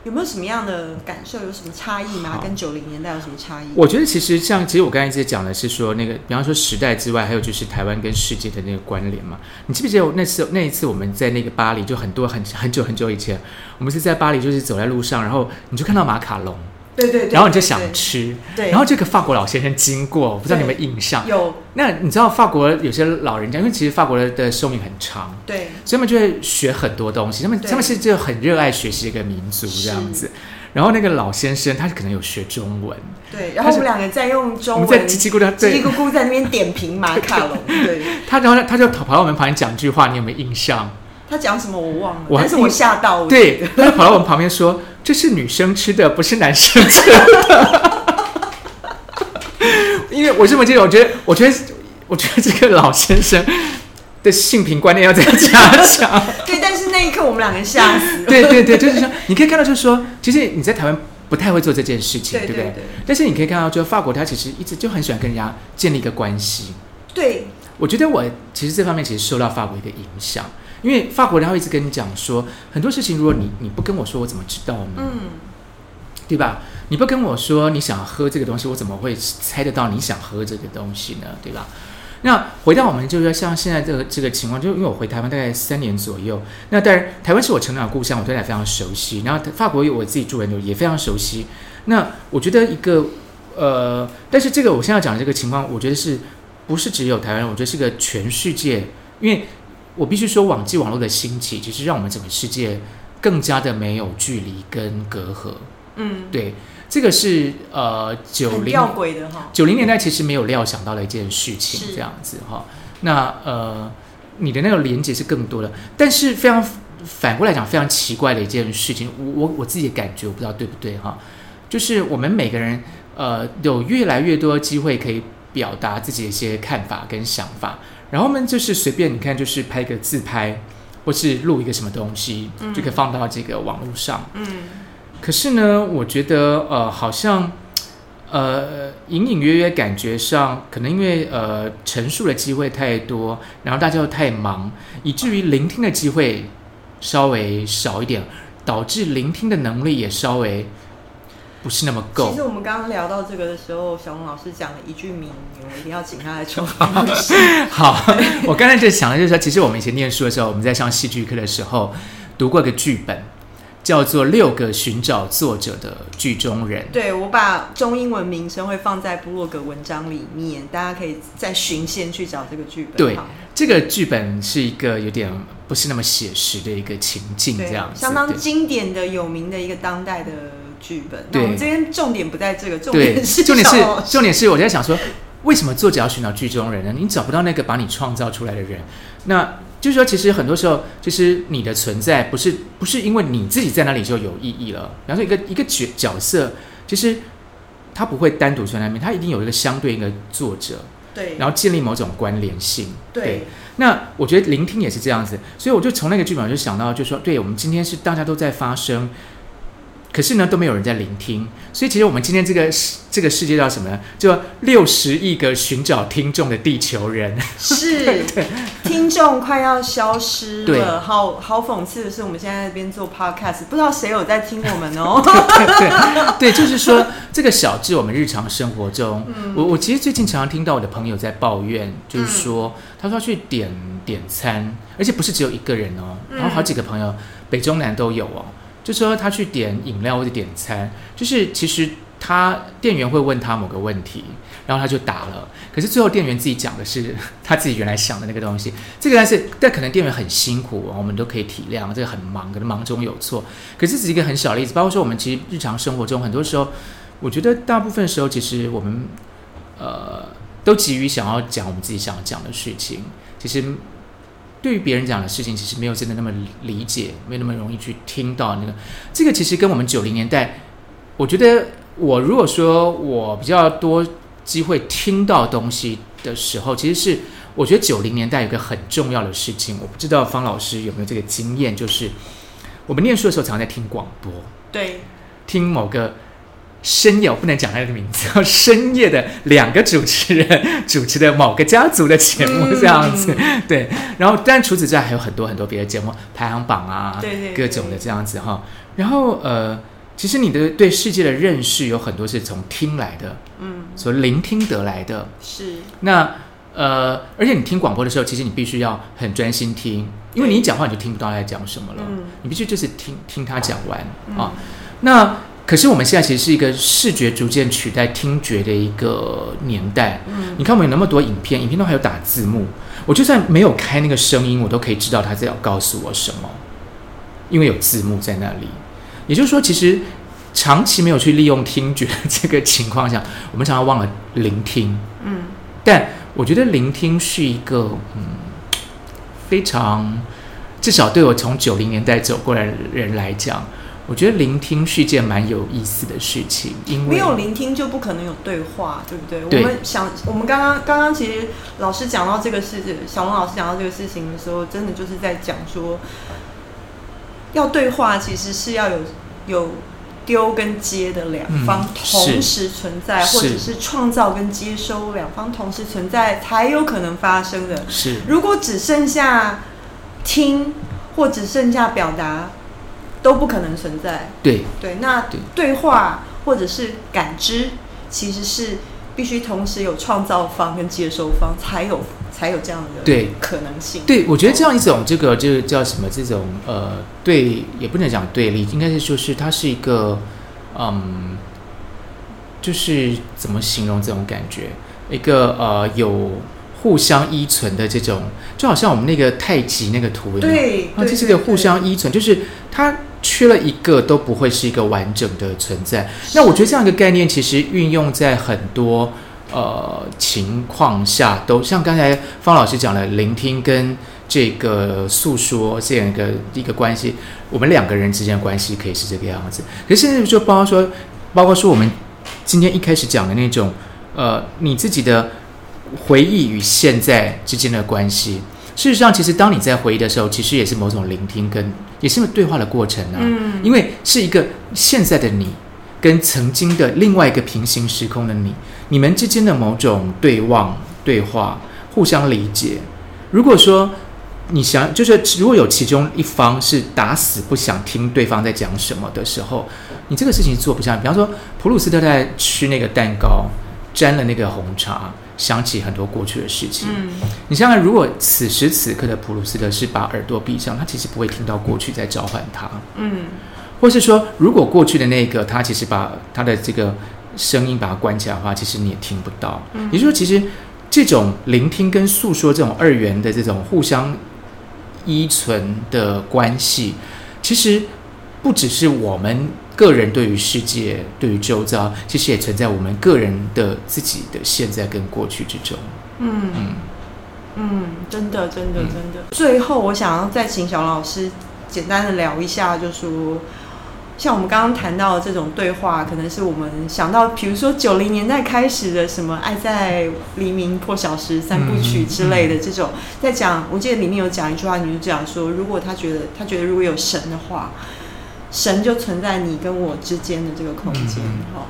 Speaker 1: 有没有什么样的感受？有什么差异吗？跟九零年代有什么差异？
Speaker 2: 我觉得其实像，其实我刚才一直讲的是说，那个比方说时代之外，还有就是台湾跟世界的那个关联嘛。你记不记得那次那一次我们在那个巴黎，就很多很很久很久以前，我们是在巴黎，就是走在路上，然后你就看到马卡龙。
Speaker 1: 对对对，
Speaker 2: 然后你就想
Speaker 1: 对
Speaker 2: 吃，
Speaker 1: 对，
Speaker 2: 然后这个法国老先生经过，我不知道你有没有印象？
Speaker 1: 有。
Speaker 2: 那你知道法国有些老人家，因为其实法国的的寿命很长，
Speaker 1: 对。
Speaker 2: 所以他们就会学很多东西。他们他们是就很热爱学习一个民族这样子。然后那个老先生他可能有学中文，
Speaker 1: 对，然后我们两个在用中文
Speaker 2: 们在叽叽咕咕对。
Speaker 1: 叽叽咕咕在那边点评马卡龙，对。
Speaker 2: 他，然后他就跑到我们旁边讲句话，你有没有印象？
Speaker 1: 他讲什么我忘了，但是我吓到，我
Speaker 2: 对，他就跑到我们旁边说：“ 这是女生吃的，不是男生吃的。”因为我这么记得，我觉得，我觉得，我觉得这个老先生的性平观念要再加强。
Speaker 1: 对，但是那一刻我们两个吓死了，
Speaker 2: 对对对，就是说，你可以看到，就是说，其实你在台湾不太会做这件事情，
Speaker 1: 对
Speaker 2: 对不对？
Speaker 1: 对
Speaker 2: 但是你可以看到，就法国，他其实一直就很喜欢跟人家建立一个关系。
Speaker 1: 对
Speaker 2: 我觉得我其实这方面其实受到法国一个影响，因为法国人他会一直跟你讲说，很多事情如果你你不跟我说，我怎么知道呢？
Speaker 1: 嗯，
Speaker 2: 对吧？你不跟我说你想喝这个东西，我怎么会猜得到你想喝这个东西呢？对吧？那回到我们就是说，像现在这个这个情况，就因为我回台湾大概三年左右，那当然台湾是我成长的故乡，我对它非常熟悉。然后法国有我自己住的也非常熟悉。那我觉得一个呃，但是这个我现在要讲的这个情况，我觉得是不是只有台湾？我觉得是个全世界，因为我必须说，网际网络的兴起，其实让我们整个世界更加的没有距离跟隔阂。
Speaker 1: 嗯，
Speaker 2: 对，这个是呃九零九零年代其实没有料想到的一件事情，
Speaker 1: 是。
Speaker 2: 这样子哈。那呃，你的那个连接是更多的，但是非常反过来讲，非常奇怪的一件事情，我我我自己的感觉，我不知道对不对哈，就是我们每个人呃有越来越多机会可以表达自己的一些看法跟想法，然后我们就是随便你看，就是拍个自拍，或是录一个什么东西，
Speaker 1: 嗯
Speaker 2: 就可以放到这个网络上。
Speaker 1: 嗯，
Speaker 2: 可是呢，我觉得呃，好像呃，隐隐约约感觉上，可能因为呃陈述的机会太多，然后大家又太忙，以至于聆听的机会稍微少一点，导致聆听的能力也稍微不是那么够
Speaker 1: 其实。我们刚刚聊到这个的时候，小龙老师讲了一句名言，我一定要请他来重复一下。
Speaker 2: 好，我刚才就想的就是说，其实我们以前念书的时候，我们在上戏剧课的时候读过一个剧本，叫做《六个寻找作者的剧中人》。
Speaker 1: 对，我把中英文名称会放在部落格文章里面，大家可以再寻线去找这个剧本。
Speaker 2: 对这个剧本是一个有点不是那么写实的一个情境，这样，子。
Speaker 1: 相当经典的、有名的一个当代的剧本。那
Speaker 2: 对
Speaker 1: 我们今天重点不在这个，重，点是
Speaker 2: 重点是重点是 我在想说，为什么作者要寻找剧中人呢？你找不到那个把你创造出来的人，那就是说，其实很多时候，其实你的存在不是不是因为你自己在那里就有意义了。比方说，一个一个角角色，其实他不会单独存在那边，他一定有一个相对应的作者，
Speaker 1: 对，
Speaker 2: 然后建立某种关联性。
Speaker 1: 对
Speaker 2: 那我觉得聆听也是这样子，所以我就从那个剧本我就想到，就说，对我们今天是大家都在发声，可是呢都没有人在聆听，所以其实我们今天这个世这个世界叫什么呢？就六十亿个寻找听众的地球人。
Speaker 1: 是 听众快要消失
Speaker 2: 对。
Speaker 1: 了，好好讽刺的是，我们现在在这边做 podcast，不知道谁有在听我们哦。
Speaker 2: 对，就是说这个小智我们日常生活中，我我其实最近常常听到我的朋友在抱怨，就是说、他说要去点点餐，而且不是只有一个人哦，然后好几个朋友，北中南都有哦，就说他去点饮料或者点餐，就是其实他店员会问他某个问题，然后他就答了，可是最后店员自己讲的是他自己原来想的那个东西，这个但是但可能店员很辛苦，我们都可以体谅，这个很忙，可能忙中有错，可是只是一个很小的例子，包括说我们其实日常生活中很多时候，我觉得大部分时候其实我们呃都急于想要讲我们自己想要讲的事情，其实对于别人讲的事情，其实没有真的那么理解，没有那么容易去听到那个。这个其实跟我们九零年代，我觉得我如果说我比较多机会听到东西的时候，其实是我觉得九零年代有个很重要的事情，我不知道方老师有没有这个经验，就是我们念书的时候常常在听广播，
Speaker 1: 对，
Speaker 2: 听某个深夜，我不能讲他的名字，叫 深夜的两个主持人主持的某个家族的节目
Speaker 1: 嗯
Speaker 2: 这样子，对。然后，但除此之外还有很多很多别的节目，排行榜啊，
Speaker 1: 对对对
Speaker 2: 各种的这样子哈。然后呃，其实你的对世界的认识有很多是从听来的，
Speaker 1: 嗯，
Speaker 2: 所聆听得来的。
Speaker 1: 是，
Speaker 2: 那呃，而且你听广播的时候，其实你必须要很专心听，因为你一讲话你就听不到他在讲什么了，
Speaker 1: 嗯
Speaker 2: 你必须就是听听他讲完
Speaker 1: 嗯
Speaker 2: 啊。那可是我们现在其实是一个视觉逐渐取代听觉的一个年代。嗯，你看我们有那么多影片，影片都还有打字幕，我就算没有开那个声音，我都可以知道他在要告诉我什么，因为有字幕在那里。也就是说，其实长期没有去利用听觉这个情况下，我们常常忘了聆听。嗯，但我觉得聆听是一个嗯非常，至少对我从九零年代走过来的人来讲。我觉得聆听是一件蛮有意思的事情，因为
Speaker 1: 没有聆听就不可能有对话，对不对？我们想，我们刚刚刚刚其实老师讲到这个事，小龙老师讲到这个事情的时候，真的就是在讲说，要对话其实是要有有丢跟接的两方同时存在，或者是创造跟接收两方同时存在才有可能发生的。
Speaker 2: 是，
Speaker 1: 如果只剩下听或只剩下表达。都不可能存在。
Speaker 2: 对
Speaker 1: 对，那对话或者是感知，其实是必须同时有创造方跟接收方，才有才有这样的
Speaker 2: 对
Speaker 1: 可能性。
Speaker 2: 对，我觉得这样一种这个就叫什么？这种呃，对，也不能讲对立，应该是说是它是一个嗯，就是怎么形容这种感觉？一个呃有。互相依存的这种，就好像我们那个太极那个图一样，
Speaker 1: 对，
Speaker 2: 啊，这是个互相依存，就是它缺了一个都不会是一个完整的存在。那我觉得这样一个概念其实运用在很多呃情况下，都像刚才方老师讲的，聆听跟这个诉说这样一个一个关系，我们两个人之间的关系可以是这个样子。可是现在就包括说，包括说我们今天一开始讲的那种，呃，你自己的。回忆与现在之间的关系，事实上，其实当你在回忆的时候，其实也是某种聆听，跟也是对话的过程啊。嗯，因为是一个现在的你，跟曾经的另外一个平行时空的你，你们之间的某种对望、对话、互相理解。如果说你想，就是如果有其中一方是打死不想听对方在讲什么的时候，你这个事情做不下。比方说，普鲁斯特在吃那个蛋糕，沾了那个红茶。想起很多过去的事情。嗯，你想想，如果此时此刻的普鲁斯特是把耳朵闭上，他其实不会听到过去在召唤他。嗯，或是说，如果过去的那个他其实把他的这个声音把它关起来的话，其实你也听不到。嗯，也就是说，其实这种聆听跟诉说这种二元的这种互相依存的关系，其实不只是我们。个人对于世界、对于周遭，其实也存在我们个人的自己的现在跟过去之中。嗯
Speaker 1: 嗯嗯，真的真的真的。最后，我想要再请小老师简单的聊一下，就说像我们刚刚谈到的这种对话，可能是我们想到，比如说九零年代开始的什么《爱在黎明破晓时》三部曲之类的这种，在讲，我记得里面有讲一句话，你就讲说，如果他觉得他觉得如果有神的话。神就存在你跟我之间的这个空间，哈，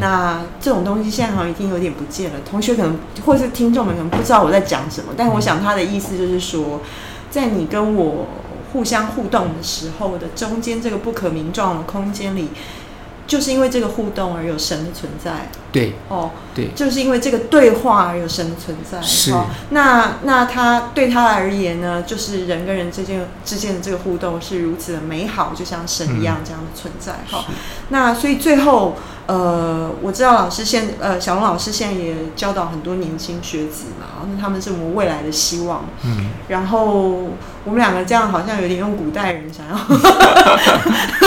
Speaker 1: 那这种东西现在好像已经有点不见了。同学可能或是听众们可能不知道我在讲什么，但我想他的意思就是说，在你跟我互相互动的时候的中间这个不可名状的空间里。就是因为这个互动而有神的存在，
Speaker 2: 对，
Speaker 1: 哦，
Speaker 2: 对，
Speaker 1: 就是因为这个对话而有神的存在，
Speaker 2: 是。
Speaker 1: 那那他对他而言呢，就是人跟人之间之间的这个互动是如此的美好，就像神一样这样的存在，哈。那所以最后。呃，我知道老师现呃小龙老师现在也教导很多年轻学子嘛，那他们是我们未来的希望。嗯，然后我们两个这样好像有点用古代人想要，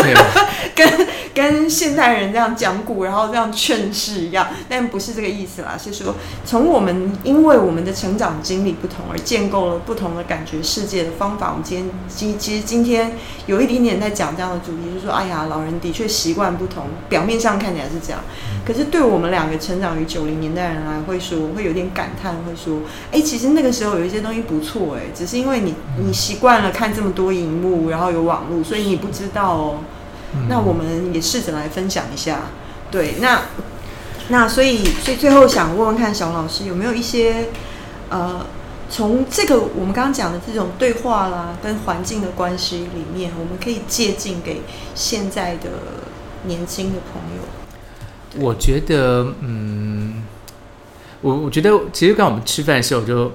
Speaker 1: 跟跟现代人这样讲古，然后这样劝世一样，但不是这个意思啦，是说从我们因为我们的成长经历不同而建构了不同的感觉世界的方法。我们今天其其实今天有一点点在讲这样的主题，就是说，哎呀，老人的确习惯不同，表面上看起来。是这样，可是对我们两个成长于九零年代人来，会说会有点感叹，会说，哎，其实那个时候有一些东西不错，哎，只是因为你你习惯了看这么多荧幕，然后有网络，所以你不知道哦。那我们也试着来分享一下，对，那那所以所以最后想问问看，小老师有没有一些呃，从这个我们刚刚讲的这种对话啦，跟环境的关系里面，我们可以借鉴给现在的年轻的朋友。
Speaker 2: 我觉得，嗯，我我觉得，其实刚我们吃饭的时候，我就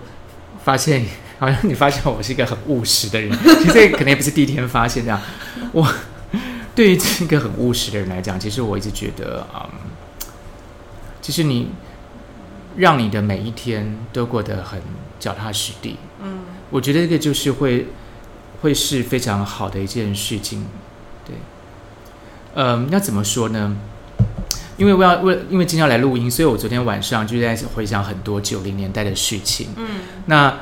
Speaker 2: 发现，好像你发现我是一个很务实的人。其实可能也不是第一天发现这样。我对于这个很务实的人来讲，其实我一直觉得，嗯，其实你让你的每一天都过得很脚踏实地，
Speaker 1: 嗯，
Speaker 2: 我觉得这个就是会会是非常好的一件事情。对，嗯，要怎么说呢？因为我要为因为今天要来录音，所以我昨天晚上就在回想很多九零年代的事情。
Speaker 1: 嗯，
Speaker 2: 那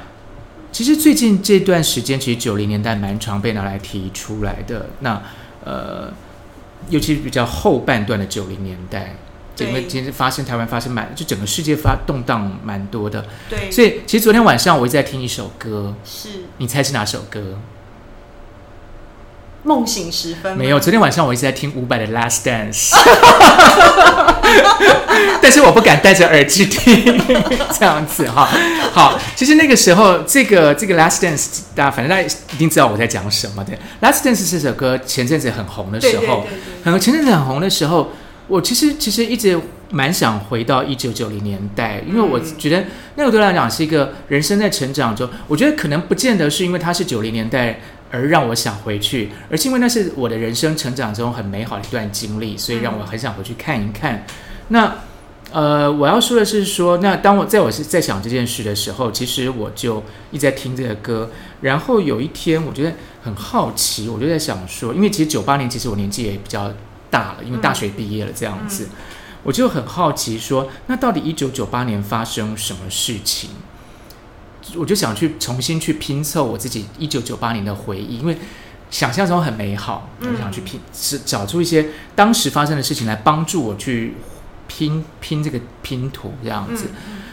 Speaker 2: 其实最近这段时间，其实九零年代蛮常被拿来提出来的。那呃，尤其是比较后半段的九零年代，整个
Speaker 1: 对
Speaker 2: 其实发生台湾发生蛮就整个世界发动荡蛮多的。
Speaker 1: 对，
Speaker 2: 所以其实昨天晚上我一直在听一首歌，
Speaker 1: 是
Speaker 2: 你猜是哪首歌？
Speaker 1: 梦醒时分吗
Speaker 2: 没有，昨天晚上我一直在听伍佰的《Last Dance》，但是我不敢戴着耳机听，这样子哈。好，其实那个时候，这个这个《Last Dance》，大家反正大家一定知道我在讲什么的。《Last Dance》这首歌前阵子很红的时候，
Speaker 1: 对对对对
Speaker 2: 很前阵子很红的时候，我其实其实一直蛮想回到一九九零年代，因为我
Speaker 1: 嗯
Speaker 2: 觉得那个对我来讲是一个人生在成长中，我觉得可能不见得是因为它是九零年代而让我想回去，而是因为那是我的人生成长中很美好的一段经历，所以让我很想回去看一看。那呃，我要说的是说，那当我在我是在想这件事的时候，其实我就一直在听这个歌。然后有一天，我觉得很好奇，我就在想说，因为其实九八年其实我年纪也比较大了，因为大学毕业了这样子，我就很好奇说，那到底一九九八年发生什么事情？我就想去重新去拼凑我自己一九九八年的回忆，因为想象中很美好，我
Speaker 1: 嗯
Speaker 2: 想去拼是找出一些当时发生的事情来帮助我去拼拼这个拼图这样子。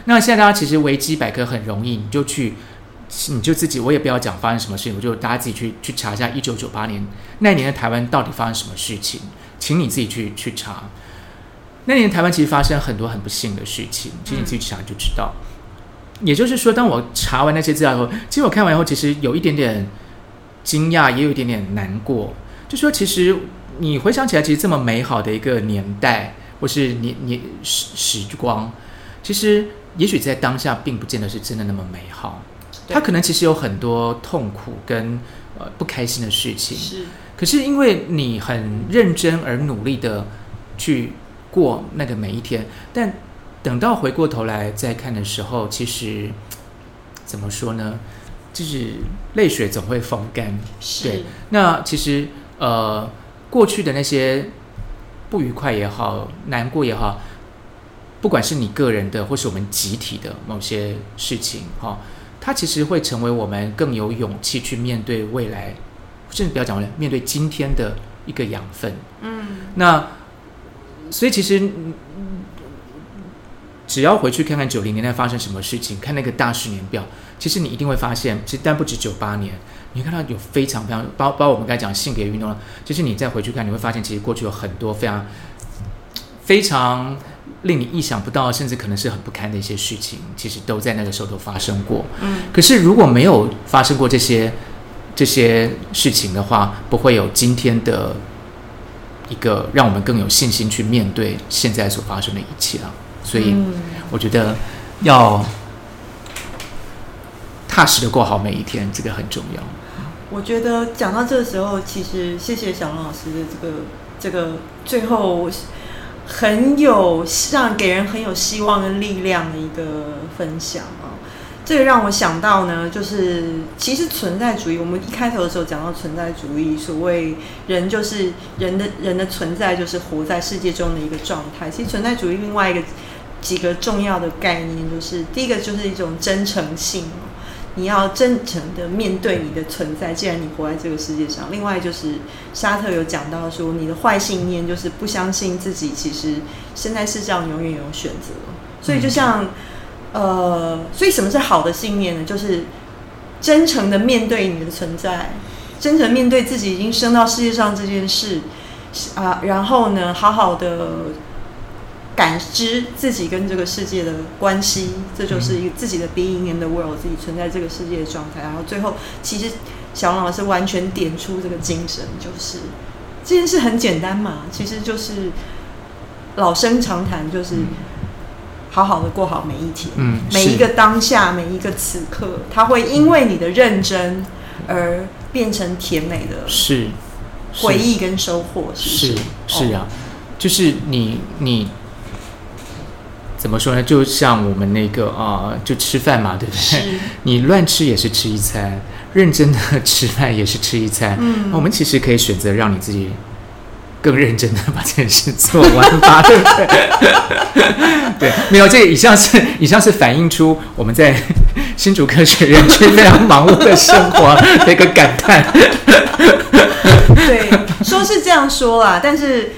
Speaker 2: 那现在大家其实维基百科很容易，你就去，你就自己，我也不要讲发生什么事情，我就大家自己去去查一下一九九八年那年的台湾到底发生什么事情，请你自己去去查。那年台湾其实发生很多很不幸的事情，其实你自己去查就知道。也就是说，当我查完那些资料以后，其实我看完以后，其实有一点点惊讶，也有一点点难过。就说其实你回想起来，其实这么美好的一个年代，或是年年时时光，其实也许在当下并不见得是真的那么美好。
Speaker 1: 对
Speaker 2: 它可能其实有很多痛苦跟呃不开心的事情。
Speaker 1: 是
Speaker 2: 可是因为你很认真而努力的去过那个每一天，但等到回过头来再看的时候，其实怎么说呢？就是泪水总会风干。对
Speaker 1: 是，
Speaker 2: 那其实呃，过去的那些不愉快也好，难过也好，不管是你个人的，或是我们集体的某些事情，哈、它其实会成为我们更有勇气去面对未来，甚至不要讲未来，面对今天的一个养分。
Speaker 1: 嗯，
Speaker 2: 那所以其实嗯只要回去看看九零年代发生什么事情，看那个大十年表，其实你一定会发现，其实但不止九八年，你看到有非常非常包包括我们刚才讲性别运动了，其实你再回去看，你会发现其实过去有很多非常非常令你意想不到，甚至可能是很不堪的一些事情，其实都在那个时候都发生过。
Speaker 1: 嗯，
Speaker 2: 可是如果没有发生过这些这些事情的话，不会有今天的一个让我们更有信心去面对现在所发生的一切啊。所以
Speaker 1: 嗯
Speaker 2: 我觉得要踏实的过好每一天，这个很重要。
Speaker 1: 我觉得讲到这个时候，其实谢谢小龙老师的这个这个最后很有让给人很有希望跟力量的一个分享啊。这个让我想到呢，就是其实存在主义，我们一开头的时候讲到存在主义，所谓人就是人的人的存在就是活在世界中的一个状态。其实存在主义另外一个几个重要的概念，就是第一个就是一种真诚性。你要真诚的面对你的存在，既然你活在这个世界上。另外就是沙特有讲到说，你的坏信念就是不相信自己其实现在世上永远有选择。所以就像、呃，所以什么是好的信念呢？就是真诚的面对你的存在，真诚面对自己已经生到世界上这件事啊，然后呢，好好的感知自己跟这个世界的关系，这就是一个自己的 being in the world，自己存在这个世界的状态。然后最后，其实小王老师完全点出这个精神，就是这件事很简单嘛，其实就是老生常谈，就是好好的过好每一天，
Speaker 2: 嗯
Speaker 1: 每一个当下，每一个此刻，它会因为你的认真而变成甜美的
Speaker 2: 是是
Speaker 1: 回忆跟收获，是
Speaker 2: 是啊，就是你你怎么说呢？就像我们那个啊、就吃饭嘛，对不对？你乱吃也是吃一餐，认真的吃饭也是吃一餐。
Speaker 1: 嗯
Speaker 2: 我们其实可以选择让你自己更认真的把这件事做完吧，对不对？对，没有这以上是以上是反映出我们在新竹科学园区非常忙碌的生活的一个感叹。
Speaker 1: 对，说是这样说啦，但是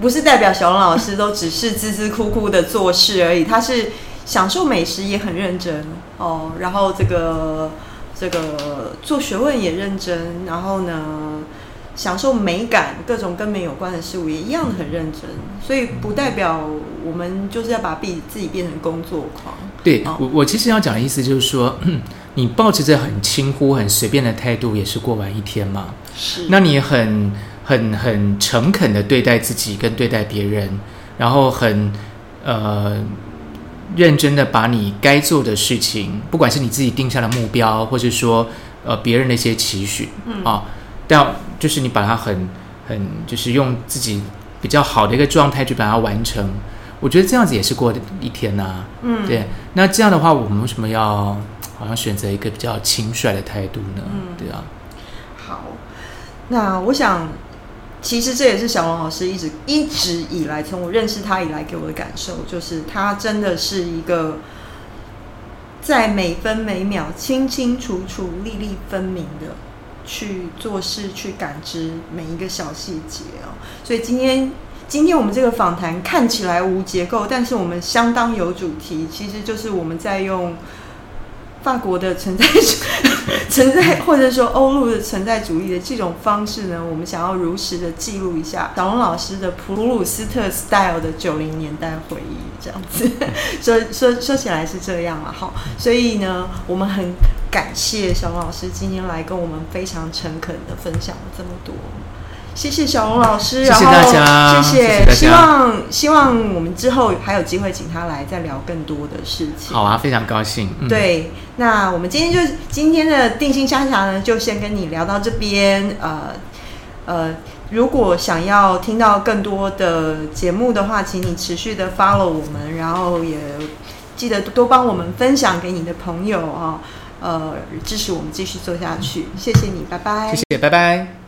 Speaker 1: 不是代表小龙老师都只是孜孜哭哭的做事而已，他是享受美食也很认真哦，然后这个这个做学问也认真，然后呢。享受美感，各种跟美有关的事物也一样的很认真，所以不代表我们就是要把自己自己变成工作狂。
Speaker 2: 对
Speaker 1: 哦
Speaker 2: 我，我其实要讲的意思就是说，你抱持着很轻忽、很随便的态度，也是过完一天嘛。
Speaker 1: 是
Speaker 2: 那你很、很、很诚恳的对待自己跟对待别人，然后很呃认真的把你该做的事情，不管是你自己定下的目标，或是说呃别人的一些期许，
Speaker 1: 嗯
Speaker 2: 啊，但就是你把它很、很就是用自己比较好的一个状态去把它完成。我觉得这样子也是过的一天呐、
Speaker 1: 嗯
Speaker 2: 对，那这样的话，我们为什么要好像选择一个比较轻率的态度呢？
Speaker 1: 嗯
Speaker 2: 对啊，
Speaker 1: 好，那我想，其实这也是小王老师一直一直以来，从我认识他以来给我的感受，就是他真的是一个在每分每秒清清楚楚、粒粒分明的去做事、去感知每一个小细节哦。所以今天。今天我们这个访谈看起来无结构，但是我们相当有主题，其实就是我们在用法国的存在 存在，或者说欧陆的存在主义的这种方式呢，我们想要如实的记录一下小龙老师的普鲁斯特 style 的九零年代回忆，这样子 说说说起来是这样嘛，哈，所以呢，我们很感谢小龙老师今天来跟我们非常诚恳的分享了这么多。谢谢小龙老师，
Speaker 2: 谢谢
Speaker 1: 然后
Speaker 2: 大家
Speaker 1: 谢
Speaker 2: 谢
Speaker 1: 希望希望我们之后还有机会请他来再聊更多的事情。
Speaker 2: 好啊，非常高兴。嗯、，
Speaker 1: 对，那我们今天就今天的定心沙茶呢，就先跟你聊到这边。呃呃，如果想要听到更多的节目的话，请你持续的 follow 我们，然后也记得多帮我们分享给你的朋友啊、呃，支持我们继续做下去。谢谢你，拜拜。
Speaker 2: 谢谢，拜拜。